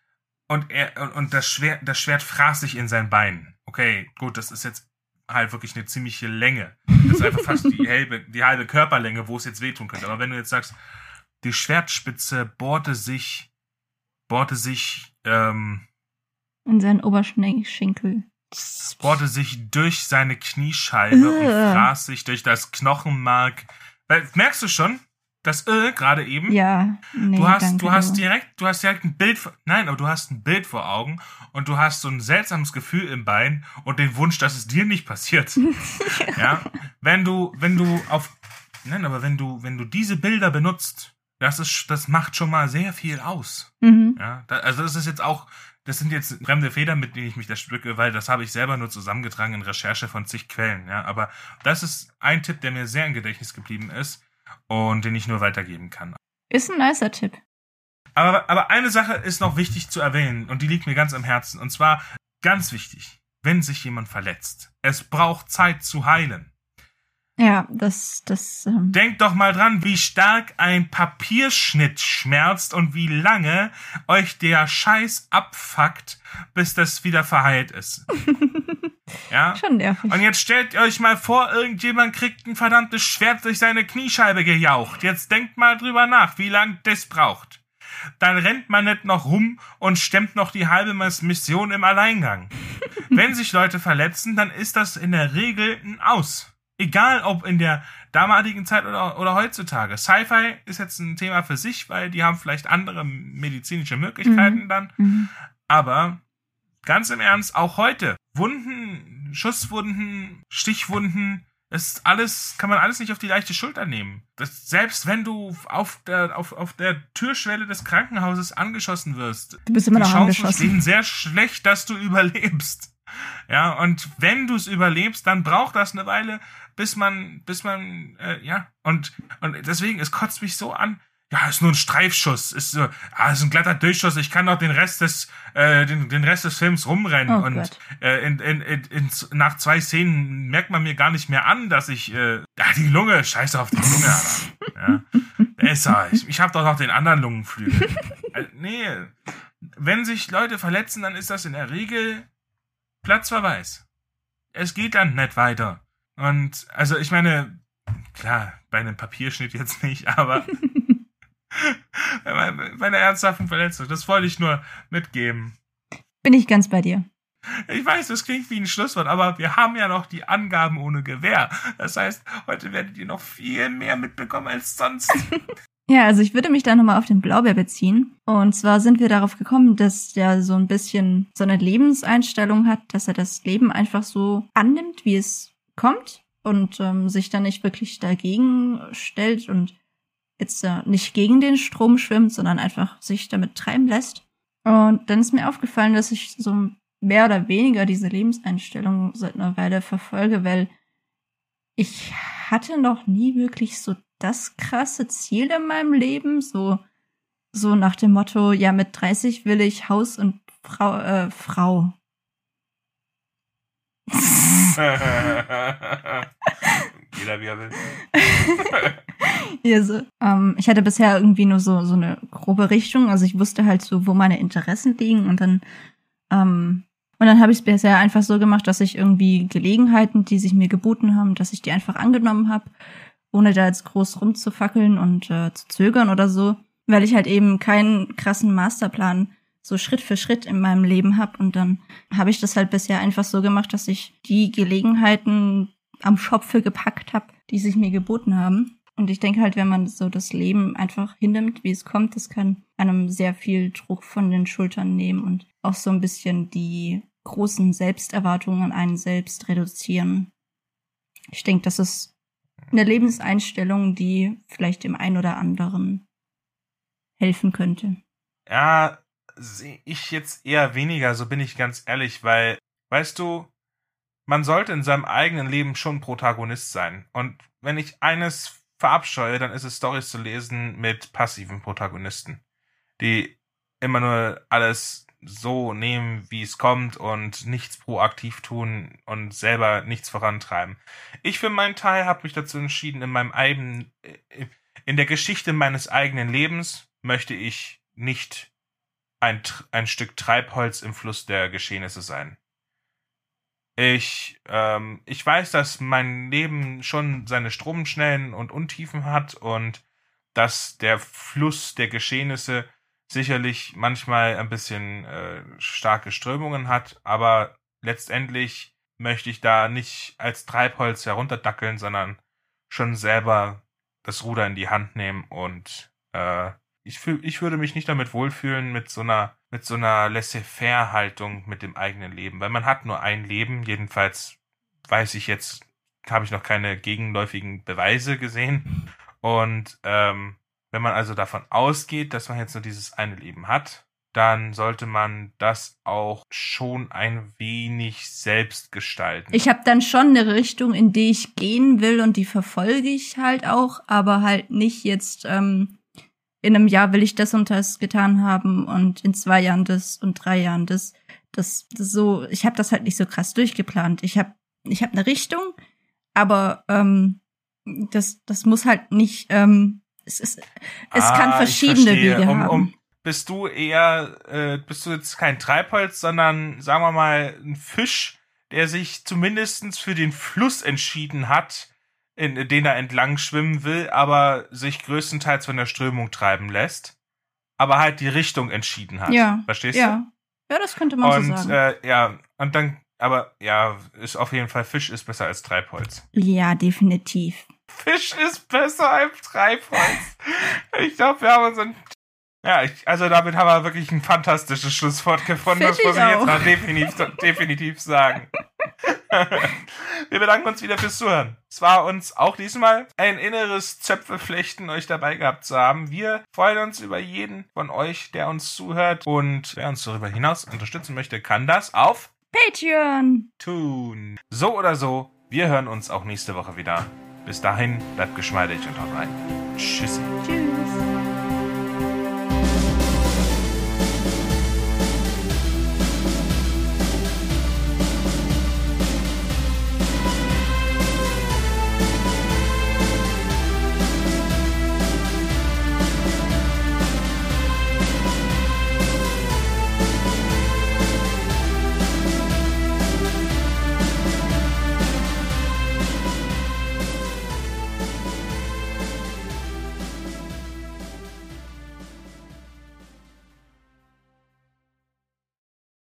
und er, und das Schwert, das Schwert fraß sich in sein Bein. Okay, gut, das ist jetzt halt wirklich eine ziemliche Länge. Das ist einfach fast die halbe, die halbe Körperlänge, wo es jetzt wehtun könnte. Aber wenn du jetzt sagst, die Schwertspitze bohrte sich, bohrte sich, ähm, in seinen Oberschenkel. Bohrte sich durch seine Kniescheibe uh. und fraß sich durch das Knochenmark. Merkst du schon? Das äh, gerade eben. Ja. Nee, du hast, danke, du hast direkt, du hast direkt ein Bild, vor, nein, aber du hast ein Bild vor Augen und du hast so ein seltsames Gefühl im Bein und den Wunsch, dass es dir nicht passiert. [LAUGHS] ja. Wenn du, wenn du auf, nein, aber wenn du, wenn du diese Bilder benutzt, das ist, das macht schon mal sehr viel aus. Mhm. Ja. Da, also das ist jetzt auch, das sind jetzt fremde Federn, mit denen ich mich da stücke, weil das habe ich selber nur zusammengetragen in Recherche von zig Quellen, ja. Aber das ist ein Tipp, der mir sehr im Gedächtnis geblieben ist und den ich nur weitergeben kann. Ist ein nicer Tipp. Aber, aber eine Sache ist noch wichtig zu erwähnen und die liegt mir ganz am Herzen. Und zwar ganz wichtig, wenn sich jemand verletzt. Es braucht Zeit zu heilen. Ja, das, das. Ähm Denkt doch mal dran, wie stark ein Papierschnitt schmerzt und wie lange euch der Scheiß abfuckt, bis das wieder verheilt ist. [LAUGHS] ja? Schon nervig. Und jetzt stellt euch mal vor, irgendjemand kriegt ein verdammtes Schwert durch seine Kniescheibe gejaucht. Jetzt denkt mal drüber nach, wie lange das braucht. Dann rennt man nicht noch rum und stemmt noch die halbe Mission im Alleingang. [LAUGHS] Wenn sich Leute verletzen, dann ist das in der Regel ein Aus. Egal ob in der damaligen Zeit oder, oder heutzutage. Sci-Fi ist jetzt ein Thema für sich, weil die haben vielleicht andere medizinische Möglichkeiten mhm. dann. Mhm. Aber ganz im Ernst, auch heute, Wunden, Schusswunden, Stichwunden, ist alles, kann man alles nicht auf die leichte Schulter nehmen. Das, selbst wenn du auf der, auf, auf der Türschwelle des Krankenhauses angeschossen wirst, du bist immer die noch Chancen stehen sehr schlecht, dass du [LAUGHS] überlebst. Ja, und wenn du es überlebst, dann braucht das eine Weile, bis man, bis man, äh, ja, und, und deswegen, es kotzt mich so an. Ja, ist nur ein Streifschuss, ist so, ah, ist ein glatter Durchschuss, ich kann doch den Rest des, äh, den, den Rest des Films rumrennen. Oh und äh, in, in, in, in, nach zwei Szenen merkt man mir gar nicht mehr an, dass ich, äh, ja, die Lunge, scheiße auf die Lunge, Alter. Ja. Besser, ich, ich hab doch noch den anderen Lungenflügel. [LAUGHS] äh, nee, wenn sich Leute verletzen, dann ist das in der Regel Platzverweis. Es geht dann nicht weiter. Und also ich meine, klar, bei einem Papierschnitt jetzt nicht, aber [LAUGHS] bei einer ernsthaften Verletzung, das wollte ich nur mitgeben. Bin ich ganz bei dir. Ich weiß, das klingt wie ein Schlusswort, aber wir haben ja noch die Angaben ohne Gewehr. Das heißt, heute werdet ihr noch viel mehr mitbekommen als sonst. [LAUGHS] [LAUGHS] Ja, also ich würde mich da nochmal auf den Blaubeer beziehen. Und zwar sind wir darauf gekommen, dass der so ein bisschen so eine Lebenseinstellung hat, dass er das Leben einfach so annimmt, wie es kommt und ähm, sich dann nicht wirklich dagegen stellt und jetzt äh, nicht gegen den Strom schwimmt, sondern einfach sich damit treiben lässt. Und dann ist mir aufgefallen, dass ich so mehr oder weniger diese Lebenseinstellung seit einer Weile verfolge, weil ich hatte noch nie wirklich so das krasse Ziel in meinem Leben, so, so nach dem Motto, ja, mit 30 will ich Haus und Frau, äh, Frau. [LAUGHS] Jeder wie er will. [LAUGHS] so. ähm, ich hatte bisher irgendwie nur so, so eine grobe Richtung. Also ich wusste halt so, wo meine Interessen liegen und dann, ähm, und dann habe ich es bisher einfach so gemacht, dass ich irgendwie Gelegenheiten, die sich mir geboten haben, dass ich die einfach angenommen habe, ohne da jetzt groß rumzufackeln und äh, zu zögern oder so, weil ich halt eben keinen krassen Masterplan so Schritt für Schritt in meinem Leben habe. Und dann habe ich das halt bisher einfach so gemacht, dass ich die Gelegenheiten am Schopfe gepackt habe, die sich mir geboten haben. Und ich denke halt, wenn man so das Leben einfach hinnimmt, wie es kommt, das kann einem sehr viel Druck von den Schultern nehmen und auch so ein bisschen die großen Selbsterwartungen an einen selbst reduzieren. Ich denke, das ist eine Lebenseinstellung, die vielleicht dem einen oder anderen helfen könnte. Ja, sehe ich jetzt eher weniger, so bin ich ganz ehrlich, weil, weißt du, man sollte in seinem eigenen Leben schon Protagonist sein. Und wenn ich eines verabscheue, dann ist es Stories zu lesen mit passiven Protagonisten, die immer nur alles so nehmen, wie es kommt und nichts proaktiv tun und selber nichts vorantreiben. Ich für meinen Teil habe mich dazu entschieden, in meinem eigenen, in der Geschichte meines eigenen Lebens möchte ich nicht ein, ein Stück Treibholz im Fluss der Geschehnisse sein. Ich, ähm, ich weiß, dass mein Leben schon seine Stromschnellen und Untiefen hat und dass der Fluss der Geschehnisse sicherlich manchmal ein bisschen äh, starke Strömungen hat, aber letztendlich möchte ich da nicht als Treibholz herunterdackeln, sondern schon selber das Ruder in die Hand nehmen und äh, ich, fühl, ich würde mich nicht damit wohlfühlen mit so einer mit so einer laissez-faire-Haltung mit dem eigenen Leben, weil man hat nur ein Leben, jedenfalls weiß ich jetzt, habe ich noch keine gegenläufigen Beweise gesehen. Und ähm, wenn man also davon ausgeht, dass man jetzt nur dieses eine Leben hat, dann sollte man das auch schon ein wenig selbst gestalten. Ich habe dann schon eine Richtung, in die ich gehen will und die verfolge ich halt auch, aber halt nicht jetzt ähm, in einem Jahr will ich das und das getan haben und in zwei Jahren das und drei Jahren das. Das, das so, ich habe das halt nicht so krass durchgeplant. Ich habe ich hab eine Richtung, aber ähm, das, das muss halt nicht, ähm, es, ist, es ah, kann verschiedene Wege um, haben. Um, bist du eher, äh, bist du jetzt kein Treibholz, sondern sagen wir mal ein Fisch, der sich zumindestens für den Fluss entschieden hat, in den er entlang schwimmen will, aber sich größtenteils von der Strömung treiben lässt, aber halt die Richtung entschieden hat. Ja. Verstehst ja. du? Ja, das könnte man und, so sagen. Äh, ja, und dann, aber ja, ist auf jeden Fall Fisch ist besser als Treibholz. Ja, definitiv. Fisch ist besser als Treibholz. [LAUGHS] ich glaube, wir haben unseren ja, ich, also damit haben wir wirklich ein fantastisches Schlusswort gefunden. Find das muss ich, ich jetzt mal definitiv, definitiv sagen. [LAUGHS] wir bedanken uns wieder fürs Zuhören. Es war uns auch diesmal ein inneres Zöpfeflechten, euch dabei gehabt zu haben. Wir freuen uns über jeden von euch, der uns zuhört. Und wer uns darüber hinaus unterstützen möchte, kann das auf Patreon tun. So oder so, wir hören uns auch nächste Woche wieder. Bis dahin, bleibt geschmeidig und haut rein. Tschüssi. Tschüss.